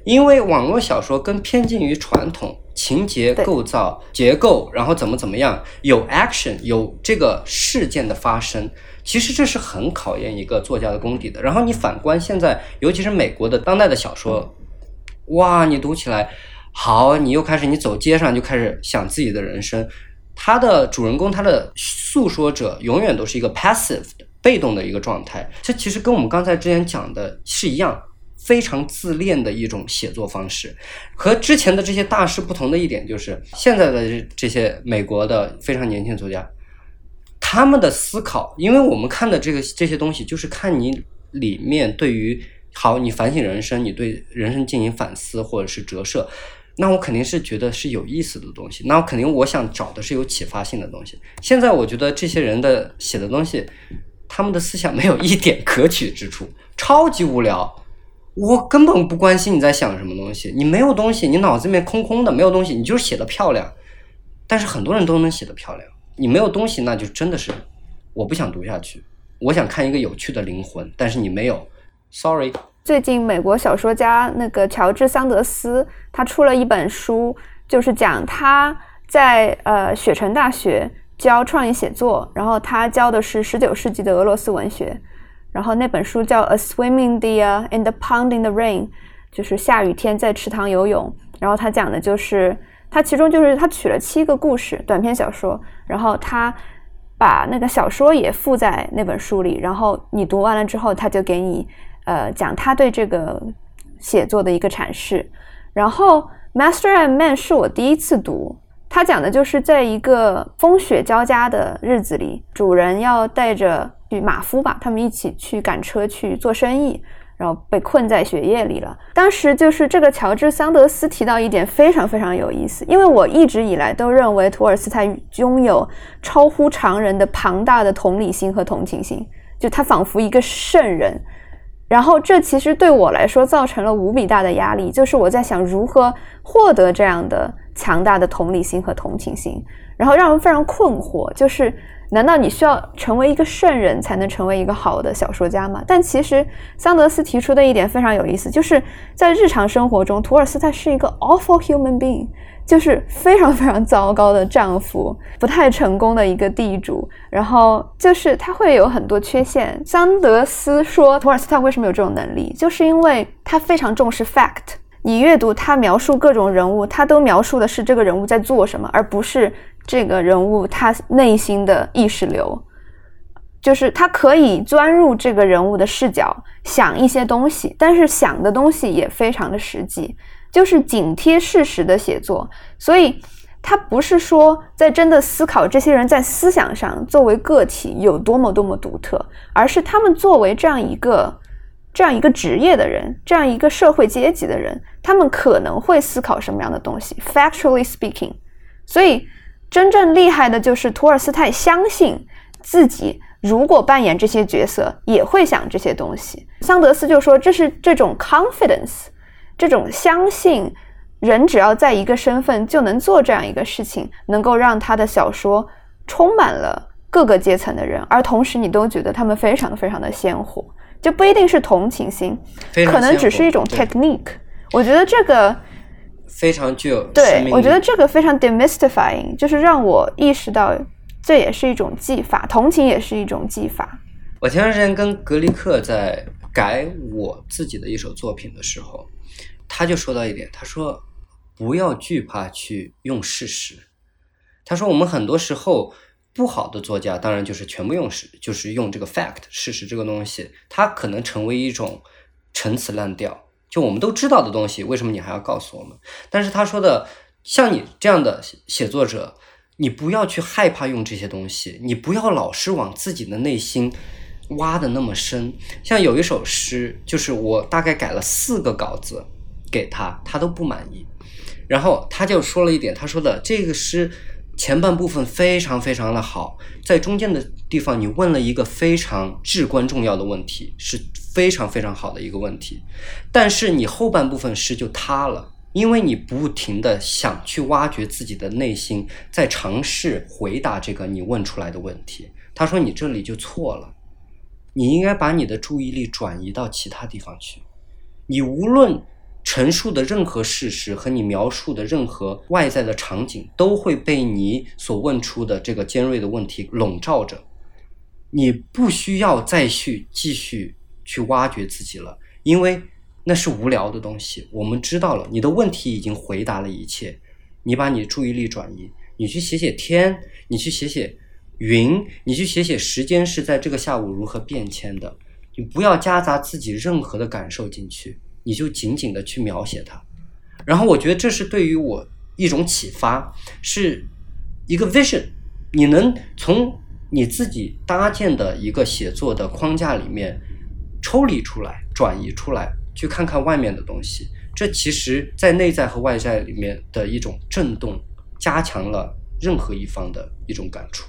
因为网络小说更偏近于传统情节构造、结构，然后怎么怎么样，有 action，有这个事件的发生。其实这是很考验一个作家的功底的。然后你反观现在，尤其是美国的当代的小说，哇，你读起来好，你又开始你走街上就开始想自己的人生。他的主人公，他的诉说者永远都是一个 passive 的被动的一个状态。这其实跟我们刚才之前讲的是一样，非常自恋的一种写作方式。和之前的这些大师不同的一点就是，现在的这这些美国的非常年轻的作家，他们的思考，因为我们看的这个这些东西，就是看你里面对于好，你反省人生，你对人生进行反思或者是折射，那我肯定是觉得是有意思的东西，那我肯定我想找的是有启发性的东西。现在我觉得这些人的写的东西，他们的思想没有一点可取之处，超级无聊。我根本不关心你在想什么东西，你没有东西，你脑子里面空空的，没有东西，你就是写的漂亮。但是很多人都能写的漂亮，你没有东西，那就真的是我不想读下去。我想看一个有趣的灵魂，但是你没有，sorry。最近美国小说家那个乔治桑德斯，他出了一本书，就是讲他在呃雪城大学教创意写作，然后他教的是十九世纪的俄罗斯文学，然后那本书叫《A Swim in the、uh, in the Pond in the Rain》，就是下雨天在池塘游泳，然后他讲的就是他其中就是他取了七个故事短篇小说，然后他把那个小说也附在那本书里，然后你读完了之后，他就给你呃讲他对这个写作的一个阐释。然后《Master and Man》是我第一次读，他讲的就是在一个风雪交加的日子里，主人要带着与马夫吧，他们一起去赶车去做生意。然后被困在血液里了。当时就是这个乔治桑德斯提到一点非常非常有意思，因为我一直以来都认为托尔斯泰拥有超乎常人的庞大的同理心和同情心，就他仿佛一个圣人。然后这其实对我来说造成了无比大的压力，就是我在想如何获得这样的强大的同理心和同情心，然后让人非常困惑，就是难道你需要成为一个圣人才能成为一个好的小说家吗？但其实桑德斯提出的一点非常有意思，就是在日常生活中，托尔斯泰是一个 awful human being。就是非常非常糟糕的丈夫，不太成功的一个地主，然后就是他会有很多缺陷。桑德斯说，托尔斯泰为什么有这种能力，就是因为他非常重视 fact。你阅读他描述各种人物，他都描述的是这个人物在做什么，而不是这个人物他内心的意识流。就是他可以钻入这个人物的视角，想一些东西，但是想的东西也非常的实际。就是紧贴事实的写作，所以他不是说在真的思考这些人在思想上作为个体有多么多么独特，而是他们作为这样一个这样一个职业的人，这样一个社会阶级的人，他们可能会思考什么样的东西，factually speaking。所以真正厉害的就是托尔斯泰相信自己如果扮演这些角色，也会想这些东西。桑德斯就说，这是这种 confidence，这种相信人只要在一个身份就能做这样一个事情，能够让他的小说充满了各个阶层的人，而同时你都觉得他们非常非常的鲜活，就不一定是同情心，可能只是一种 technique。我觉得这个非常具有对，我觉得这个非常 demystifying，就是让我意识到。这也是一种技法，同情也是一种技法。我前段时间跟格里克在改我自己的一首作品的时候，他就说到一点，他说不要惧怕去用事实。他说我们很多时候不好的作家，当然就是全部用事，就是用这个 fact 事实这个东西，它可能成为一种陈词滥调。就我们都知道的东西，为什么你还要告诉我们？但是他说的，像你这样的写作者。你不要去害怕用这些东西，你不要老是往自己的内心挖的那么深。像有一首诗，就是我大概改了四个稿子给他，他都不满意。然后他就说了一点，他说的这个诗前半部分非常非常的好，在中间的地方你问了一个非常至关重要的问题，是非常非常好的一个问题，但是你后半部分诗就塌了。因为你不停的想去挖掘自己的内心，在尝试回答这个你问出来的问题。他说你这里就错了，你应该把你的注意力转移到其他地方去。你无论陈述的任何事实和你描述的任何外在的场景，都会被你所问出的这个尖锐的问题笼罩着。你不需要再去继续去挖掘自己了，因为。那是无聊的东西，我们知道了。你的问题已经回答了一切，你把你注意力转移，你去写写天，你去写写云，你去写写时间是在这个下午如何变迁的。你不要夹杂自己任何的感受进去，你就紧紧的去描写它。然后我觉得这是对于我一种启发，是一个 vision。你能从你自己搭建的一个写作的框架里面抽离出来，转移出来。去看看外面的东西，这其实在内在和外在里面的一种震动，加强了任何一方的一种感触。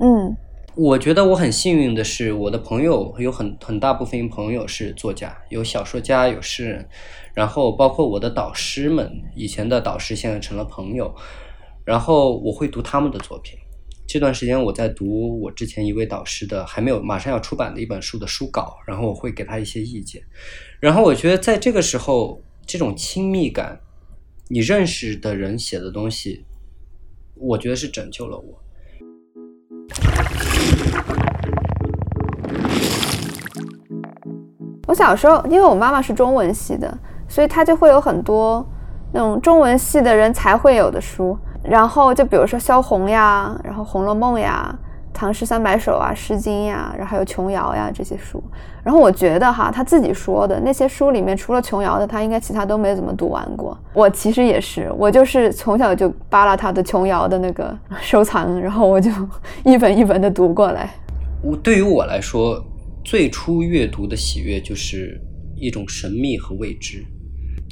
嗯，我觉得我很幸运的是，我的朋友有很很大部分朋友是作家，有小说家，有诗人，然后包括我的导师们，以前的导师现在成了朋友，然后我会读他们的作品。这段时间我在读我之前一位导师的还没有马上要出版的一本书的书稿，然后我会给他一些意见。然后我觉得在这个时候，这种亲密感，你认识的人写的东西，我觉得是拯救了我。我小时候，因为我妈妈是中文系的，所以她就会有很多那种中文系的人才会有的书。然后就比如说萧红呀，然后《红楼梦》呀，《唐诗三百首》啊，《诗经》呀，然后还有琼瑶呀这些书。然后我觉得哈，他自己说的那些书里面，除了琼瑶的，他应该其他都没怎么读完过。我其实也是，我就是从小就扒拉他的琼瑶的那个 收藏，然后我就一本一本的读过来。我对于我来说，最初阅读的喜悦就是一种神秘和未知。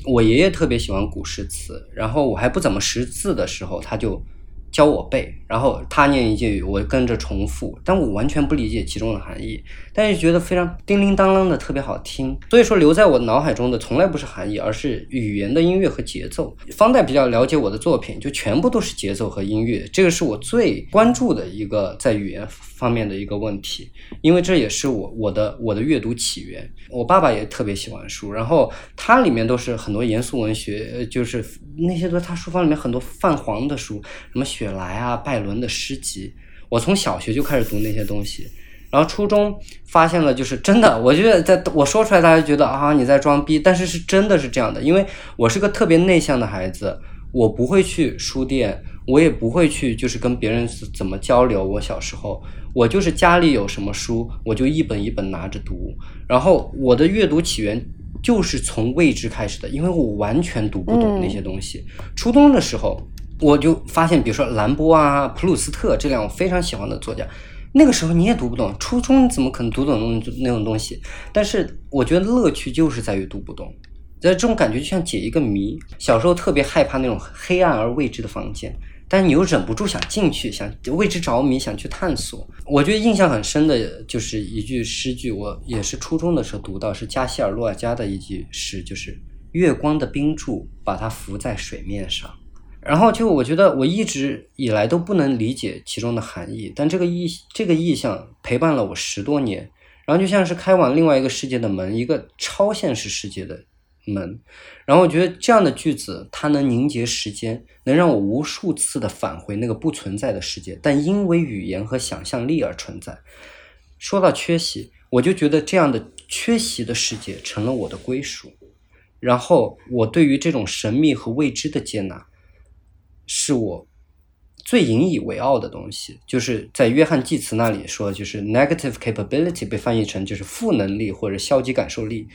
我爷爷特别喜欢古诗词，然后我还不怎么识字的时候，他就教我背，然后他念一句，我跟着重复，但我完全不理解其中的含义，但是觉得非常叮铃当啷的特别好听。所以说，留在我脑海中的从来不是含义，而是语言的音乐和节奏。方代比较了解我的作品，就全部都是节奏和音乐，这个是我最关注的一个在语言方面的一个问题，因为这也是我我的我的阅读起源。我爸爸也特别喜欢书，然后它里面都是很多严肃文学，就是那些都他书房里面很多泛黄的书，什么雪莱啊、拜伦的诗集。我从小学就开始读那些东西，然后初中发现了，就是真的，我觉得在我说出来，大家觉得啊你在装逼，但是是真的是这样的，因为我是个特别内向的孩子，我不会去书店，我也不会去就是跟别人怎么交流。我小时候。我就是家里有什么书，我就一本一本拿着读。然后我的阅读起源就是从未知开始的，因为我完全读不懂那些东西。初中的时候，我就发现，比如说兰波啊、普鲁斯特这两我非常喜欢的作家，那个时候你也读不懂，初中怎么可能读懂那种那种东西？但是我觉得乐趣就是在于读不懂，在这种感觉就像解一个谜。小时候特别害怕那种黑暗而未知的房间。但是你又忍不住想进去，想为之着迷，想去探索。我觉得印象很深的就是一句诗句，我也是初中的时候读到，是加西尔·洛尔加的一句诗，就是“月光的冰柱把它浮在水面上”。然后就我觉得我一直以来都不能理解其中的含义，但这个意这个意象陪伴了我十多年，然后就像是开往另外一个世界的门，一个超现实世界的。门，然后我觉得这样的句子，它能凝结时间，能让我无数次的返回那个不存在的世界，但因为语言和想象力而存在。说到缺席，我就觉得这样的缺席的世界成了我的归属。然后我对于这种神秘和未知的接纳，是我最引以为傲的东西。就是在约翰济慈那里说，就是 negative capability 被翻译成就是负能力或者消极感受力。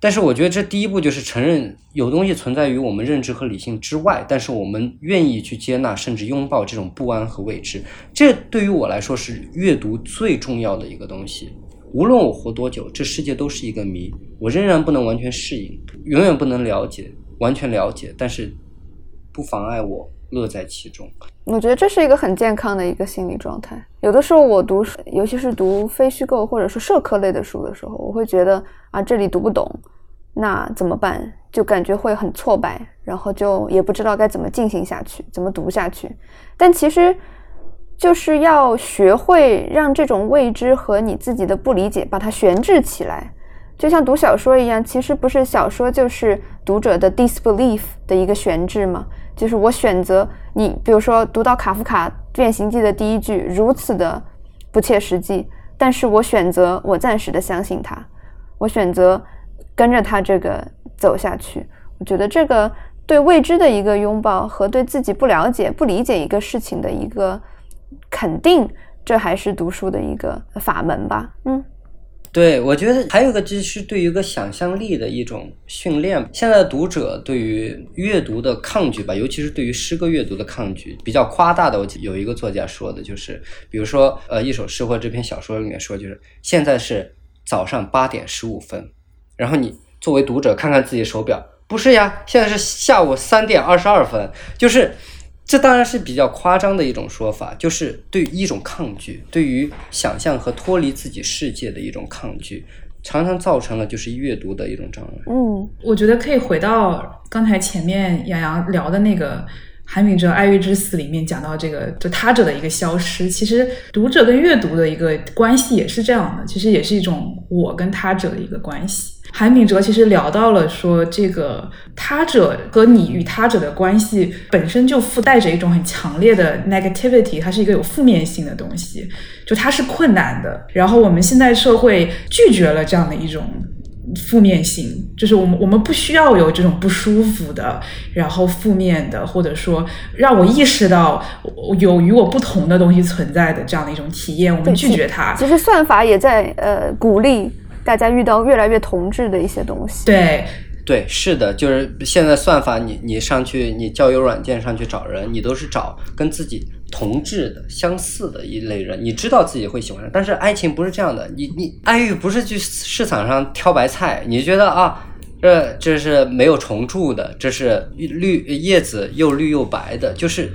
但是我觉得这第一步就是承认有东西存在于我们认知和理性之外，但是我们愿意去接纳甚至拥抱这种不安和未知。这对于我来说是阅读最重要的一个东西。无论我活多久，这世界都是一个谜，我仍然不能完全适应，永远不能了解，完全了解，但是不妨碍我。乐在其中，我觉得这是一个很健康的一个心理状态。有的时候我读，尤其是读非虚构或者是社科类的书的时候，我会觉得啊，这里读不懂，那怎么办？就感觉会很挫败，然后就也不知道该怎么进行下去，怎么读下去。但其实就是要学会让这种未知和你自己的不理解把它悬置起来，就像读小说一样。其实不是小说就是读者的 disbelief 的一个悬置吗？就是我选择你，比如说读到卡夫卡《变形记》的第一句如此的不切实际，但是我选择我暂时的相信他，我选择跟着他这个走下去。我觉得这个对未知的一个拥抱和对自己不了解、不理解一个事情的一个肯定，这还是读书的一个法门吧。嗯。对，我觉得还有一个就是对于一个想象力的一种训练。现在的读者对于阅读的抗拒吧，尤其是对于诗歌阅读的抗拒，比较夸大的。我有一个作家说的，就是比如说，呃，一首诗或这篇小说里面说，就是现在是早上八点十五分，然后你作为读者看看自己手表，不是呀，现在是下午三点二十二分，就是。这当然是比较夸张的一种说法，就是对一种抗拒，对于想象和脱离自己世界的一种抗拒，常常造成了就是阅读的一种障碍。嗯，我觉得可以回到刚才前面杨洋聊的那个韩炳哲《爱欲之死》里面讲到这个，就他者的一个消失。其实读者跟阅读的一个关系也是这样的，其实也是一种我跟他者的一个关系。韩炳哲其实聊到了说，这个他者和你与他者的关系本身就附带着一种很强烈的 negativity，它是一个有负面性的东西，就它是困难的。然后我们现在社会拒绝了这样的一种负面性，就是我们我们不需要有这种不舒服的，然后负面的，或者说让我意识到有与我不同的东西存在的这样的一种体验，我们拒绝它。其实算法也在呃鼓励。大家遇到越来越同质的一些东西，对，对，是的，就是现在算法，你你上去，你交友软件上去找人，你都是找跟自己同质的、相似的一类人，你知道自己会喜欢。但是爱情不是这样的，你你爱欲不是去市场上挑白菜，你觉得啊，这这是没有虫蛀的，这是绿叶子又绿又白的，就是。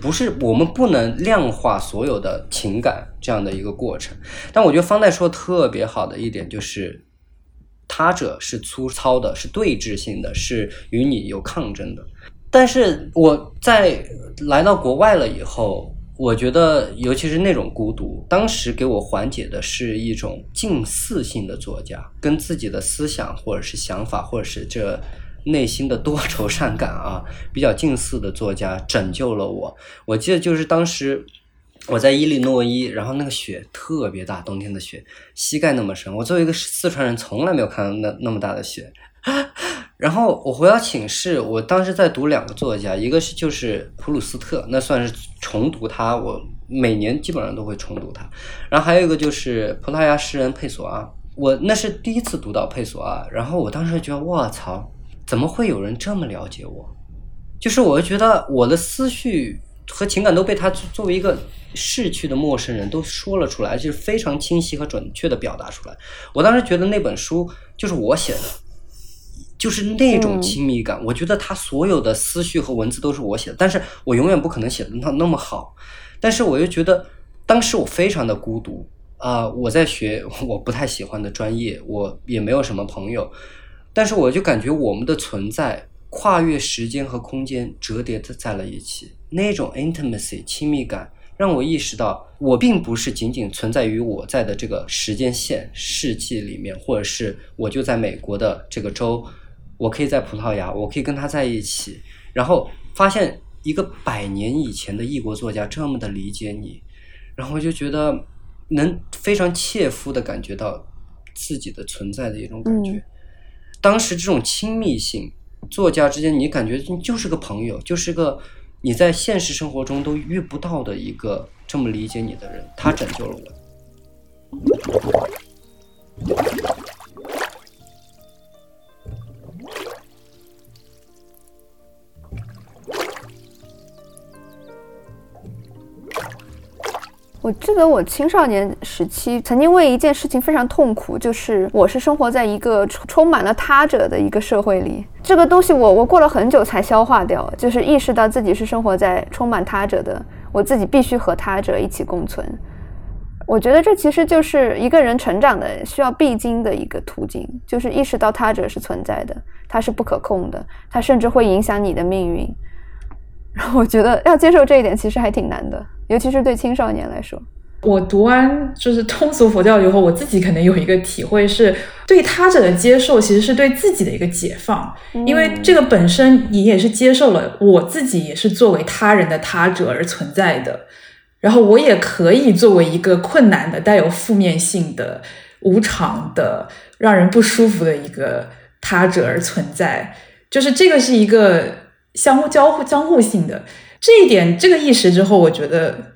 不是我们不能量化所有的情感这样的一个过程，但我觉得方代说特别好的一点就是，他者是粗糙的，是对峙性的，是与你有抗争的。但是我在来到国外了以后，我觉得尤其是那种孤独，当时给我缓解的是一种近似性的作家，跟自己的思想或者是想法，或者是这。内心的多愁善感啊，比较近似的作家拯救了我。我记得就是当时我在伊利诺伊，然后那个雪特别大，冬天的雪膝盖那么深。我作为一个四川人，从来没有看到那那么大的雪。然后我回到寝室，我当时在读两个作家，一个是就是普鲁斯特，那算是重读他，我每年基本上都会重读他。然后还有一个就是葡萄牙诗人佩索阿，我那是第一次读到佩索阿，然后我当时觉得卧槽。怎么会有人这么了解我？就是我觉得我的思绪和情感都被他作为一个逝去的陌生人都说了出来，就是非常清晰和准确的表达出来。我当时觉得那本书就是我写的。就是那种亲密感。我觉得他所有的思绪和文字都是我写的，但是我永远不可能写的那那么好。但是我又觉得，当时我非常的孤独啊、我在学我不太喜欢的专业，我也没有什么朋友，但是我就感觉我们的存在跨越时间和空间，折叠的在了一起，那种 intimacy 亲密感。让我意识到，我并不是仅仅存在于我在的这个时间线、世纪里面，或者是我就在美国的这个州，我可以在葡萄牙，我可以跟他在一起，然后发现一个百年以前的异国作家这么的理解你，然后我就觉得能非常切肤的感觉到自己的存在的一种感觉。嗯当时这种亲密性，作家之间，你感觉你就是个朋友，就是个你在现实生活中都遇不到的一个这么理解你的人，他拯救了我。我记得我青少年时期曾经为一件事情非常痛苦，就是我是生活在一个充满了他者的一个社会里。这个东西我我过了很久才消化掉，就是意识到自己是生活在充满他者的，我自己必须和他者一起共存。我觉得这其实就是一个人成长的需要必经的一个途径，就是意识到他者是存在的，他是不可控的，他甚至会影响你的命运。然 后我觉得要接受这一点其实还挺难的，尤其是对青少年来说。我读完就是通俗佛教以后，我自己可能有一个体会是，对他者的接受其实是对自己的一个解放，因为这个本身你也是接受了我自己也是作为他人的他者而存在的，然后我也可以作为一个困难的、带有负面性的、无常的、让人不舒服的一个他者而存在，就是这个是一个相互交互、相互性的这一点，这个意识之后，我觉得。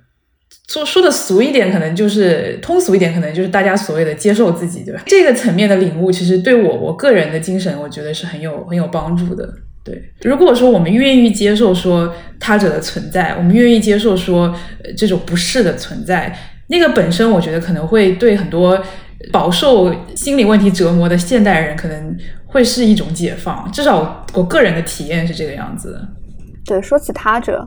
说说的俗一点，可能就是通俗一点，可能就是大家所谓的接受自己，对吧？这个层面的领悟，其实对我我个人的精神，我觉得是很有很有帮助的。对，如果说我们愿意接受说他者的存在，我们愿意接受说、呃、这种不适的存在，那个本身，我觉得可能会对很多饱受心理问题折磨的现代人，可能会是一种解放。至少我我个人的体验是这个样子的。对，说起他者，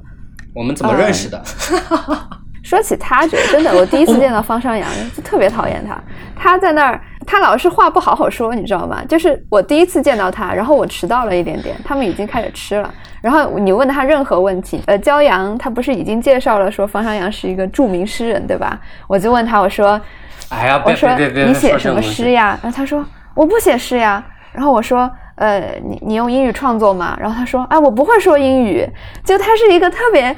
我们怎么认识的？说起他觉得，真的，我第一次见到方商阳就特别讨厌他。他在那儿，他老是话不好好说，你知道吗？就是我第一次见到他，然后我迟到了一点点，他们已经开始吃了。然后你问他任何问题，呃，焦阳他不是已经介绍了说方商阳是一个著名诗人，对吧？我就问他，我说，哎呀，我说别别别别，你写什么诗呀？然后他说我不写诗呀。然后我说，呃，你你用英语创作吗？然后他说，啊，我不会说英语。就他是一个特别，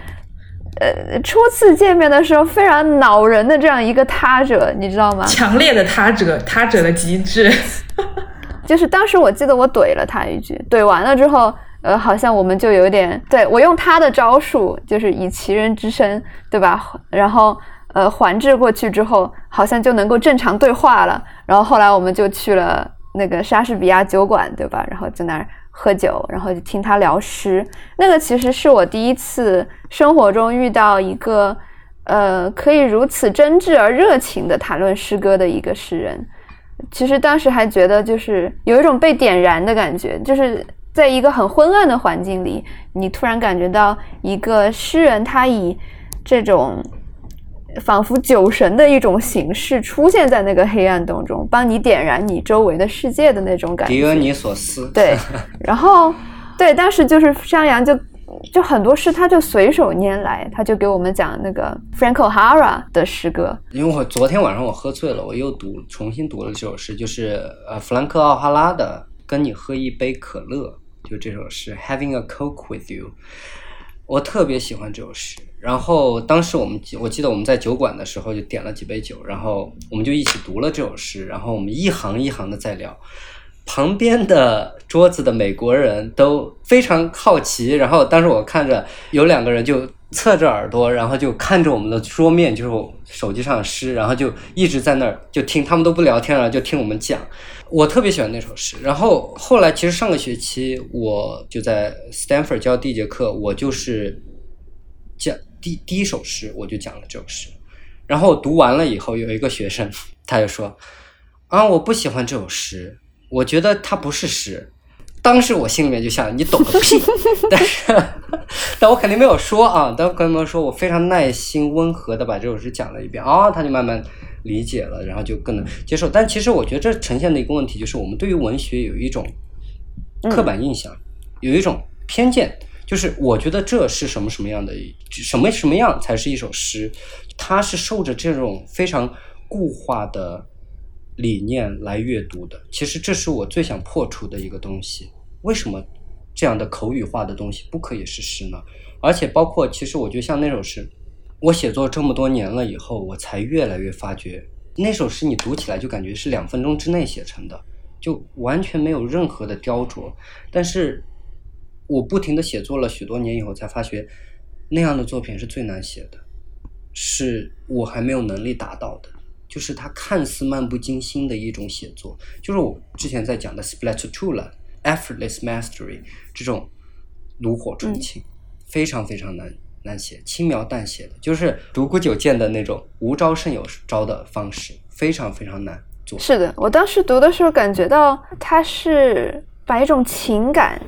呃，初次见面的时候非常恼人的这样一个他者，你知道吗？强烈的他者，他者的极致。就是当时我记得我怼了他一句，怼完了之后，呃，好像我们就有点对我用他的招数，就是以其人之身，对吧？然后呃环制过去之后，好像就能够正常对话了。然后后来我们就去了那个莎士比亚酒馆，对吧？然后在那儿喝酒，然后就听他聊诗。那个其实是我第一次生活中遇到一个呃可以如此真挚而热情的谈论诗歌的一个诗人。其实当时还觉得就是有一种被点燃的感觉，就是在一个很昏暗的环境里，你突然感觉到一个诗人他以这种仿佛酒神的一种形式出现在那个黑暗当中，帮你点燃你周围的世界的那种感觉。狄俄尼索斯，对，然后对，当时就是山羊就就很多诗，他就随手拈来，他就给我们讲那个 Frank O'Hara 的诗歌。因为我昨天晚上我喝醉了，我又读重新读了这首诗，就是呃弗兰克奥哈拉的《跟你喝一杯可乐》，就这首诗 Having a Coke with You，我特别喜欢这首诗。然后当时我们我记得我们在酒馆的时候就点了几杯酒，然后我们就一起读了这首诗，然后我们一行一行的在聊。旁边的桌子的美国人都非常好奇，然后当时我看着有两个人就侧着耳朵，然后就看着我们的桌面，就是我手机上的诗，然后就一直在那儿就听，他们都不聊天了，就听我们讲。我特别喜欢那首诗。然后后来其实上个学期我就在 Stanford 教第一节课，我就是讲第第一首诗，我就讲了这首诗。然后读完了以后，有一个学生他就说：“啊，我不喜欢这首诗。”我觉得它不是诗，当时我心里面就想，你懂个屁！但是，但我肯定没有说啊，但我肯定没有说，我非常耐心、温和的把这首诗讲了一遍啊，他就慢慢理解了，然后就更能接受。但其实我觉得这呈现的一个问题就是，我们对于文学有一种刻板印象，有一种偏见，就是我觉得这是什么什么样的，什么什么样才是一首诗，它是受着这种非常固化的。理念来阅读的，其实这是我最想破除的一个东西。为什么这样的口语化的东西不可以是诗呢？而且包括，其实我觉得像那首诗，我写作这么多年了以后，我才越来越发觉，那首诗你读起来就感觉是两分钟之内写成的，就完全没有任何的雕琢。但是我不停的写作了许多年以后，才发觉那样的作品是最难写的，是我还没有能力达到的。就是它看似漫不经心的一种写作，就是我之前在讲的 spletula effortless mastery 这种炉火纯青，非常非常难难写，轻描淡写的，就是独孤九剑的那种无招胜有招的方式，非常非常难做。是的，我当时读的时候感觉到他是把一种情感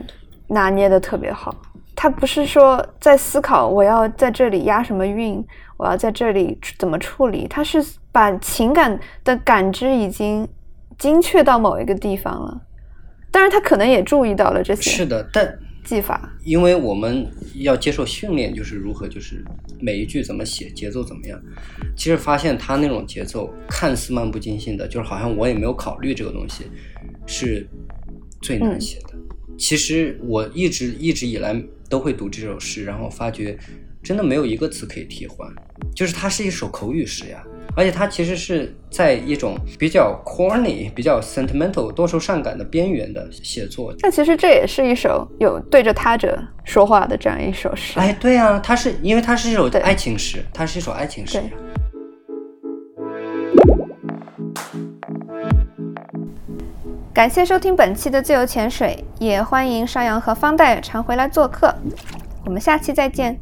拿捏的特别好，他不是说在思考我要在这里押什么韵。我要在这里怎么处理？他是把情感的感知已经精确到某一个地方了，当然他可能也注意到了这些。是的，但技法，因为我们要接受训练，就是如何，就是每一句怎么写，节奏怎么样。其实发现他那种节奏看似漫不经心的，就是好像我也没有考虑这个东西，是最难写的。其实我一直一直以来都会读这首诗，然后发觉。真的没有一个词可以替换，就是它是一首口语诗呀，而且它其实是在一种比较 corny、比较 sentimental、多愁善感的边缘的写作。但其实这也是一首有对着他者说话的这样一首诗。哎，对啊，它是因为它是一首爱情诗，它是一首爱情诗。感谢收听本期的自由潜水也欢迎山羊和方代常回来做客。我们下期再见。